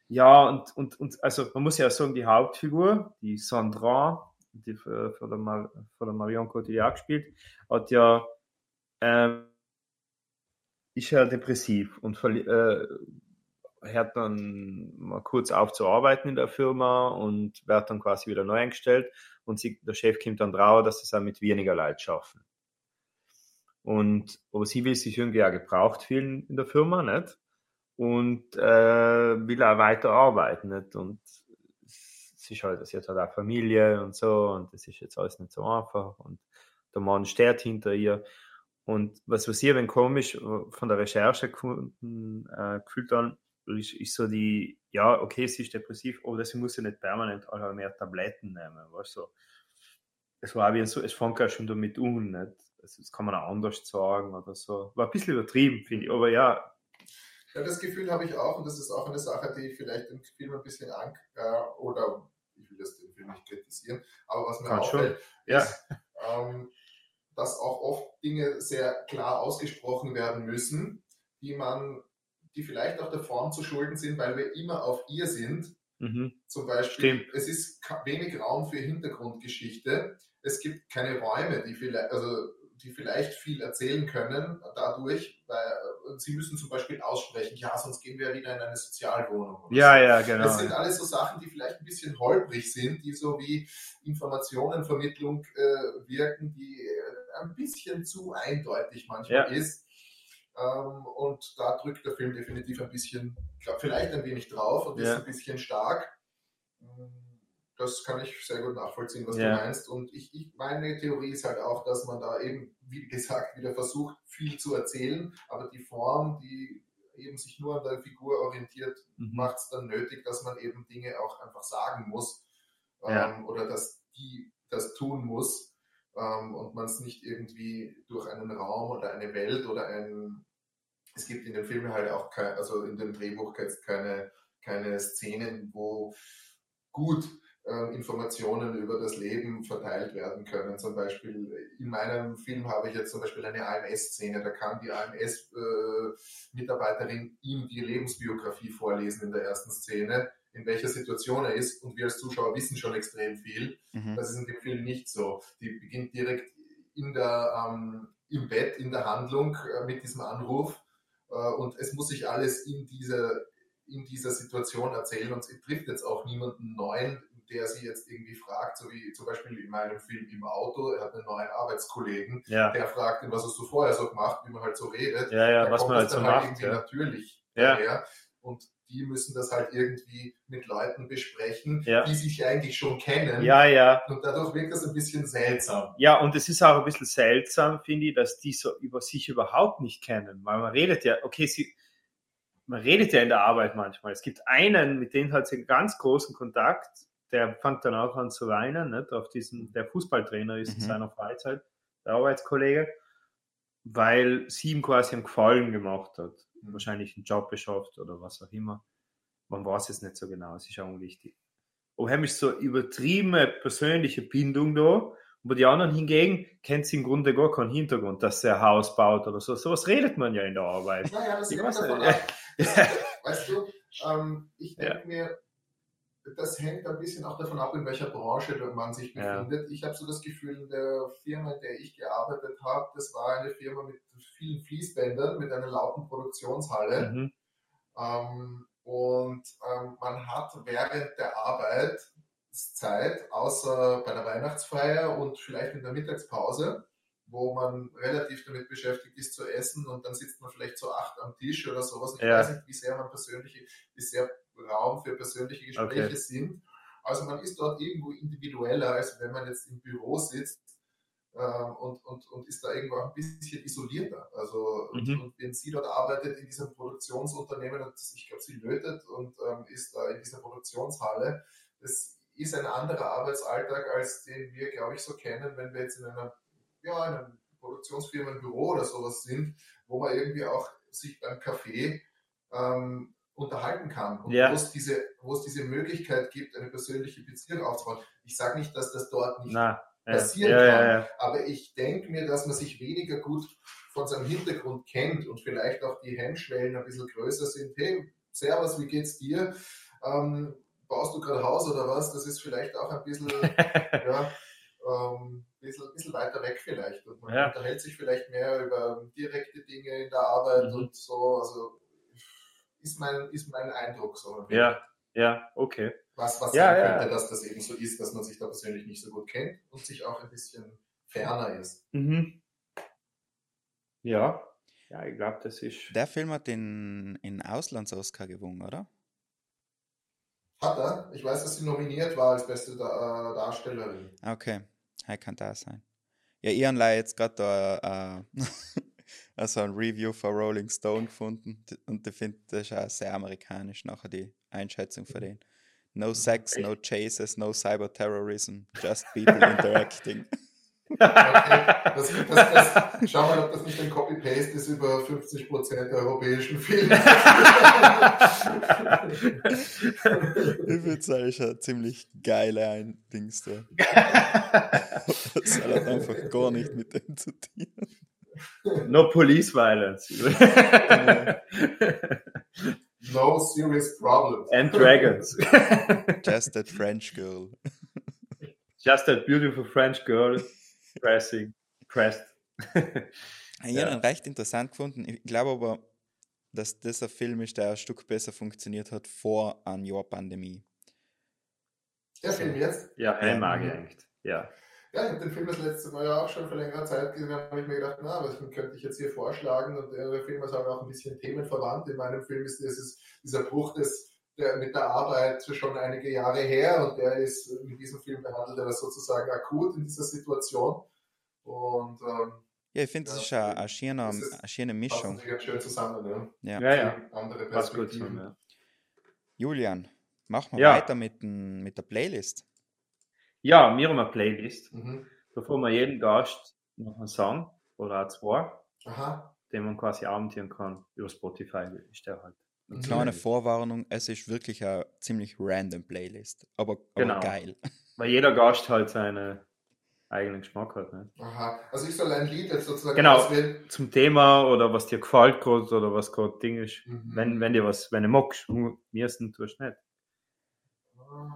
ja, und, und, und also man muss ja sagen, die Hauptfigur, die Sandra, die für, für, der, Mar für der Marion Cotillard gespielt, hat ja, ähm, ist ja depressiv und äh, hört dann mal kurz auf zu arbeiten in der Firma und wird dann quasi wieder neu eingestellt und sie, der Chef kommt dann drauf, dass sie es auch mit weniger Leid schaffen. Und, aber sie will sich irgendwie auch gebraucht fühlen in der Firma, nicht? Und äh, will auch weiter arbeiten, nicht? Und es ist halt, sie hat halt auch Familie und so und das ist jetzt alles nicht so einfach und der Mann steht hinter ihr. Und was, was ich eben komisch äh, von der Recherche gefunden, äh, gefühlt habe, ist, ist so die, ja, okay, sie ist depressiv, aber sie muss ja nicht permanent alle mehr Tabletten nehmen, weißt du. Es war wie so, es fängt ja schon damit an, nicht? Also, das kann man auch anders sagen oder so. War ein bisschen übertrieben, finde ich, aber ja, Ja, das Gefühl habe ich auch und das ist auch eine Sache, die ich vielleicht im Film ein bisschen an äh, oder ich will das den Film nicht kritisieren, aber was mir auffällt, Ja. ist, ähm, dass auch oft Dinge sehr klar ausgesprochen werden müssen, die man, die vielleicht auch der Form zu schulden sind, weil wir immer auf ihr sind. mhm. Zum Beispiel, Stimmt. es ist wenig Raum für Hintergrundgeschichte. Es gibt keine Räume, die vielleicht, also die vielleicht viel erzählen können dadurch, weil sie müssen zum Beispiel aussprechen, ja, sonst gehen wir wieder in eine Sozialwohnung. ja, so. ja, genau. Das sind alles so Sachen, die vielleicht ein bisschen holprig sind, die so wie Informationenvermittlung äh, wirken, die äh, ein bisschen zu eindeutig manchmal Ja. ist. Ähm, und da drückt der Film definitiv ein bisschen, glaub, vielleicht ein wenig drauf und Ja. ist ein bisschen stark. Das kann ich sehr gut nachvollziehen, was Ja. du meinst. Und ich, ich, meine Theorie ist halt auch, dass man da eben, wie gesagt, wieder versucht, viel zu erzählen, aber die Form, die eben sich nur an der Figur orientiert, Mhm. macht es dann nötig, dass man eben Dinge auch einfach sagen muss Ja. ähm, oder dass die das tun muss. ähm, und man es nicht irgendwie durch einen Raum oder eine Welt oder ein, es gibt in den Filmen halt auch kein, also in dem Drehbuch keine, keine Szenen, wo gut äh, Informationen über das Leben verteilt werden können. Zum Beispiel in meinem Film habe ich jetzt zum Beispiel eine AMS-Szene, da kann die AMS-Mitarbeiterin äh, ihm die Lebensbiografie vorlesen in der ersten Szene, in welcher Situation er ist und wir als Zuschauer wissen schon extrem viel. Mhm. Das ist in dem Film nicht so. Die beginnt direkt in der, ähm, im Bett, in der Handlung äh, mit diesem Anruf äh, und es muss sich alles in dieser, in dieser Situation erzählen und es trifft jetzt auch niemanden neuen, der sie jetzt irgendwie fragt, so wie zum Beispiel in meinem Film im Auto, er hat einen neuen Arbeitskollegen, Ja, der fragt ihn, was hast du vorher so gemacht, wie man halt so redet. ja, ja Da was man das halt so dann macht. irgendwie Ja. natürlich Ja. daher. Und die müssen das halt irgendwie mit Leuten besprechen, Ja. die sich eigentlich schon kennen. ja, ja. Und dadurch wirkt das ein bisschen seltsam. Ja, und es ist auch ein bisschen seltsam, finde ich, dass die so über sich überhaupt nicht kennen. Weil man redet ja, okay, sie, man redet ja in der Arbeit manchmal. Es gibt einen, mit dem hat sie einen ganz großen Kontakt, der fängt dann auch an zu weinen, nicht? auf diesen, der Fußballtrainer ist in Mhm. seiner Freizeit, der Arbeitskollege, weil sie ihm quasi einen Gefallen gemacht hat. Mhm. Wahrscheinlich einen Job beschafft oder was auch immer. Man weiß es nicht so genau, es ist auch unwichtig. Und haben so übertriebene persönliche Bindung da, aber die anderen hingegen kennt sie im Grunde gar keinen Hintergrund, dass er ein Haus baut oder so. Sowas redet man ja in der Arbeit. Naja, das Ich weiß davon nicht. ab. (laughs) Weißt du, ähm, ich Ja. denke mir, das hängt ein bisschen auch davon ab, in welcher Branche man sich Ja. befindet. Ich habe so das Gefühl, in der Firma, in der ich gearbeitet habe, das war eine Firma mit vielen Fließbändern, mit einer lauten Produktionshalle. Mhm. Ähm, und ähm, man hat während der Arbeitszeit, außer bei der Weihnachtsfeier und vielleicht in der Mittagspause, wo man relativ damit beschäftigt ist zu essen und dann sitzt man vielleicht zu acht am Tisch oder sowas. Ich Ja. weiß nicht, wie sehr man persönliche, wie sehr Raum für persönliche Gespräche Okay. sind. Also man ist dort irgendwo individueller, als wenn man jetzt im Büro sitzt ähm, und, und, und ist da irgendwo ein bisschen isolierter. Also Mhm. und wenn sie dort arbeitet in diesem Produktionsunternehmen und ich glaube, sie lötet und ähm, ist da in dieser Produktionshalle, das ist ein anderer Arbeitsalltag, als den wir, glaube ich, so kennen, wenn wir jetzt in einer, ja, in einem Produktionsfirma, im Büro oder sowas sind, wo man irgendwie auch sich beim Kaffee ähm, unterhalten kann und Ja. wo, es diese, wo es diese Möglichkeit gibt, eine persönliche Beziehung aufzubauen. Ich sage nicht, dass das dort nicht Na, ja, passieren ja, kann. Aber ich denke mir, dass man sich weniger gut von seinem Hintergrund kennt und vielleicht auch die Hemmschwellen ein bisschen größer sind. Hey, Servus, wie geht's dir? Ähm, baust du gerade Haus oder was? Das ist vielleicht auch ein bisschen, (laughs) ja, ähm, bisschen, bisschen weiter weg vielleicht. Und man unterhält sich vielleicht mehr über direkte Dinge in der Arbeit Mhm. und so. Also ist mein, ist mein Eindruck so. ja, ja, okay. Was, was Ja, sein ja. könnte, dass das eben so ist, dass man sich da persönlich nicht so gut kennt und sich auch ein bisschen ferner ist. Mhm. Ja, ja, ich glaube, das ist. Der Film hat den in Auslands-Oscar gewonnen, oder? Hat er? Ich weiß, dass sie nominiert war als beste da äh, Darstellerin. Ah, Okay, hey, kann das sein. Ja, ich habe jetzt gerade da äh, (laughs) also ein Review von Rolling Stone gefunden und ich finde, das ist auch sehr amerikanisch nachher die Einschätzung von denen. No sex, no chases, no cyberterrorism, just people (laughs) interacting. Okay. Das, das, das, schau mal, ob das nicht ein Copy-Paste ist über 50% der europäischen Filme. (laughs) ich finde es eigentlich eine ziemlich geile ein Dings da. (laughs) Das hat einfach gar nicht mit dem zu tun. No police violence. (laughs) no serious problems. And dragons. Just that French girl. Just that beautiful French girl pressing, pressed. (laughs) Ich Ja. habe ihn recht interessant gefunden. Ich glaube aber, dass das ein Film ist, der ein Stück besser funktioniert hat vor einer Jahr Pandemie. Der Film jetzt? ja, Ja. ein mag ich eigentlich. Ja. Ja, ich habe den Film das letzte Mal ja auch schon vor längerer Zeit gesehen, da habe ich mir gedacht, na, was könnte ich jetzt hier vorschlagen? Und der Film ist halt auch ein bisschen themenverwandt. In meinem Film ist dieses, dieser Bruch des, der, mit der Arbeit schon einige Jahre her und der ist in diesem Film behandelt er das sozusagen akut in dieser Situation. Und ähm, Ja, ich finde, Ja, es ist eine, eine, schöne, das ist- eine schöne passt Mischung. natürlich ganz schön zusammen. Ne? Ja. Ja, ja. Andere Passt gut Perspektiven. zusammen, ja. Julian, machen wir Ja. weiter mit, mit der Playlist. Ja, wir haben eine Playlist. Mhm. Da fragen wir jeden Gast noch einen Song oder auch zwei, Aha. den man quasi abonnieren kann über Spotify. Ist der halt. Mhm. Kleine Vorwarnung, es ist wirklich eine ziemlich random Playlist, aber, aber Genau. geil. (laughs) Weil jeder Gast halt seinen eigenen Geschmack hat. Ne? Aha. Also ich soll ein Lied jetzt sozusagen Genau. auswählen. Zum Thema oder was dir gefällt gerade oder was gerade Ding ist. Mhm. Wenn, wenn dir was, wenn du magst, mir ist du nicht. Ähm,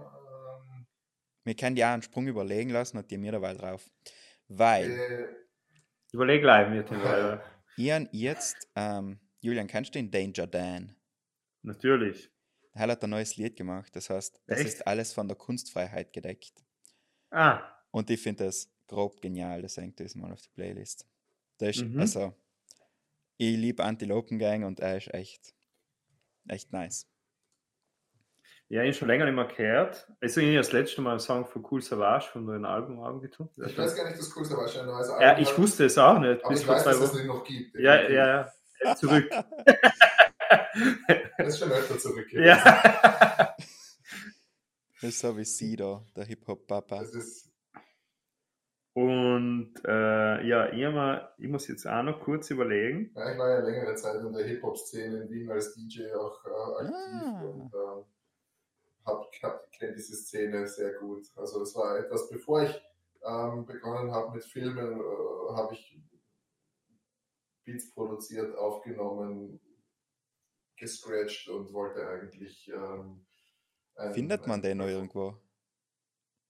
Wir können ja einen Sprung überlegen lassen und die mir dabei drauf. Weil äh, Überleg gleich dem, weil (laughs) Ian jetzt, ähm, Julian, kennst du den Danger Dan? natürlich. Er hat ein neues Lied gemacht, das heißt, das Echt? ist alles von der Kunstfreiheit gedeckt. Ah, Und ich finde das grob genial, das hängt das mal auf die Playlist. Das ist, Mhm. also, ich liebe Antilopen Gang und er ist echt, echt nice. Ja, ich ihn schon länger nicht mehr gehört. Also ich habe das letzte Mal einen Song von Cool Savage von neuen Album angetan. ich weiß gar nicht, das Coolste war schon ein neues Ja, Album ich hat, wusste es auch nicht, aber bis ich weiß, dass es den noch gibt. Ja, ja, ja. Ist Zurück. (laughs) Er ist schon öfter zurück. ja. (laughs) Das ist so wie sie da, der Hip-Hop-Papa. Das ist, Und äh, ja, ich, mir- ich muss jetzt auch noch kurz überlegen. ja, ich war ja längere Zeit in der Hip-Hop-Szene in Wien als DJ auch äh, aktiv Ah. und ähm, hab, hab, kenne diese Szene sehr gut. Also das war etwas, bevor ich ähm, begonnen habe mit Filmen, äh, habe ich Beats produziert, aufgenommen, gescratcht und wollte eigentlich ähm, ein- Findet man den noch irgendwo?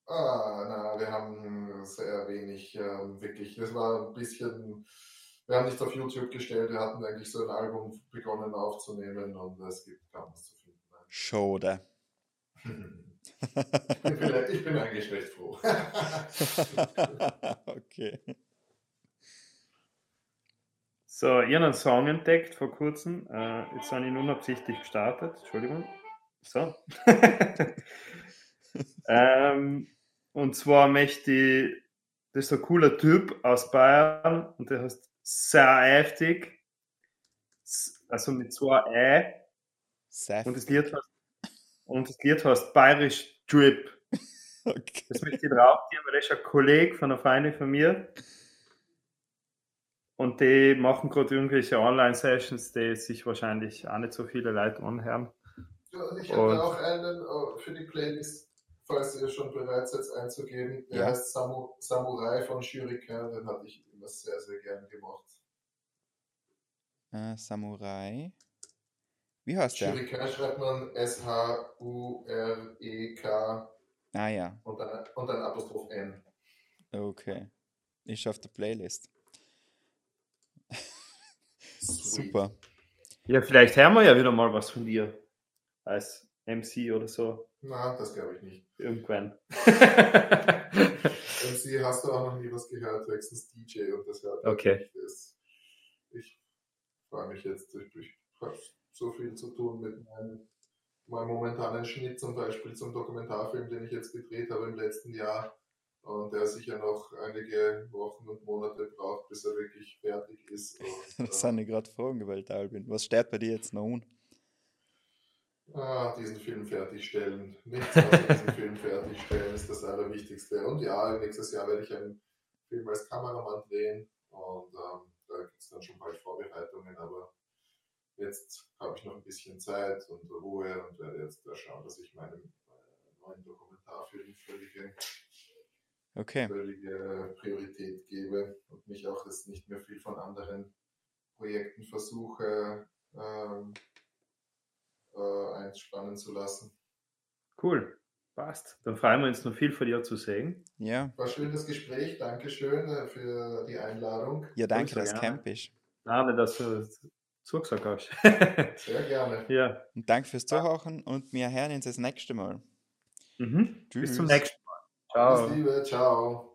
Ah, na, wir haben sehr wenig ähm, wirklich. Das war ein bisschen. Wir haben nicht auf YouTube gestellt, wir hatten eigentlich so ein Album begonnen aufzunehmen und es gibt kaum was zu finden. Schade. Ich bin, ich bin eigentlich recht froh. (laughs) okay. So, ich habe einen Song entdeckt vor kurzem. Äh, jetzt habe ich ihn unabsichtlich gestartet. Entschuldigung. So. (laughs) ähm, und zwar möchte ich, das ist ein cooler Typ aus Bayern und der heißt sehr heftig. S- Also mit zwei Ä. Seth. Und das Lied heißt, und das Lied heißt Bayerisch Drip. (laughs) Okay. Das möchte ich drauf geben, weil das ist ein Kollege von einer Freundin von mir. Und die machen gerade irgendwelche Online-Sessions, die sich wahrscheinlich auch nicht so viele Leute anhören. Ja, und ich habe auch einen äh, für die Playlist, falls ihr schon bereit seid einzugeben. Der Ja. heißt Samu, Samurai von Shuriken, den hatte ich immer sehr, sehr gern gemacht. Äh, Samurai. Wie heißt der? Shuriken schreibt man S-H-U-R-E-K Ah ja, und dann, und dann Apostroph N. okay. Ist auf der Playlist. Super. Ja, vielleicht hören wir ja wieder mal was von dir. Als MC oder so. Na, das glaube ich nicht. Irgendwann. (laughs) Sie hast du auch noch nie was gehört, höchstens DJ und das hört Okay. Ich freue mich jetzt, ich, ich habe so viel zu tun mit meinem, meinem momentanen Schnitt zum Beispiel zum Dokumentarfilm, den ich jetzt gedreht habe im letzten Jahr und der sicher noch einige Wochen und Monate braucht, bis er wirklich fertig ist. (laughs) Und, Das sind ich gerade Fragen gewählt, Albin. Was steht bei dir jetzt noch un? Ah, diesen Film fertigstellen. Nichts außer diesen (laughs) Film fertigstellen ist das Allerwichtigste. Und ja, nächstes Jahr werde ich einen Film als Kameramann drehen und ähm, da gibt es dann schon bald Vorbereitungen, aber jetzt habe ich noch ein bisschen Zeit und Ruhe und werde jetzt da schauen, dass ich meinem äh, neuen Dokumentarfilm völlige, Okay. völlige Priorität gebe und mich auch jetzt nicht mehr viel von anderen Projekten versuche ähm, äh, einspannen zu lassen. Cool. Passt. Dann freuen wir uns noch viel von dir zu sehen. Ja. War schön das Gespräch. Dankeschön äh, für die Einladung. Ja, danke, dass. Camp ist. Nein, dass du zugesagt hast. (laughs) Sehr gerne. ja. Und danke fürs Zuhören und wir hören uns das nächste Mal. Mhm. Tschüss. Bis zum nächsten Mal. Ciao. Alles Liebe. Ciao.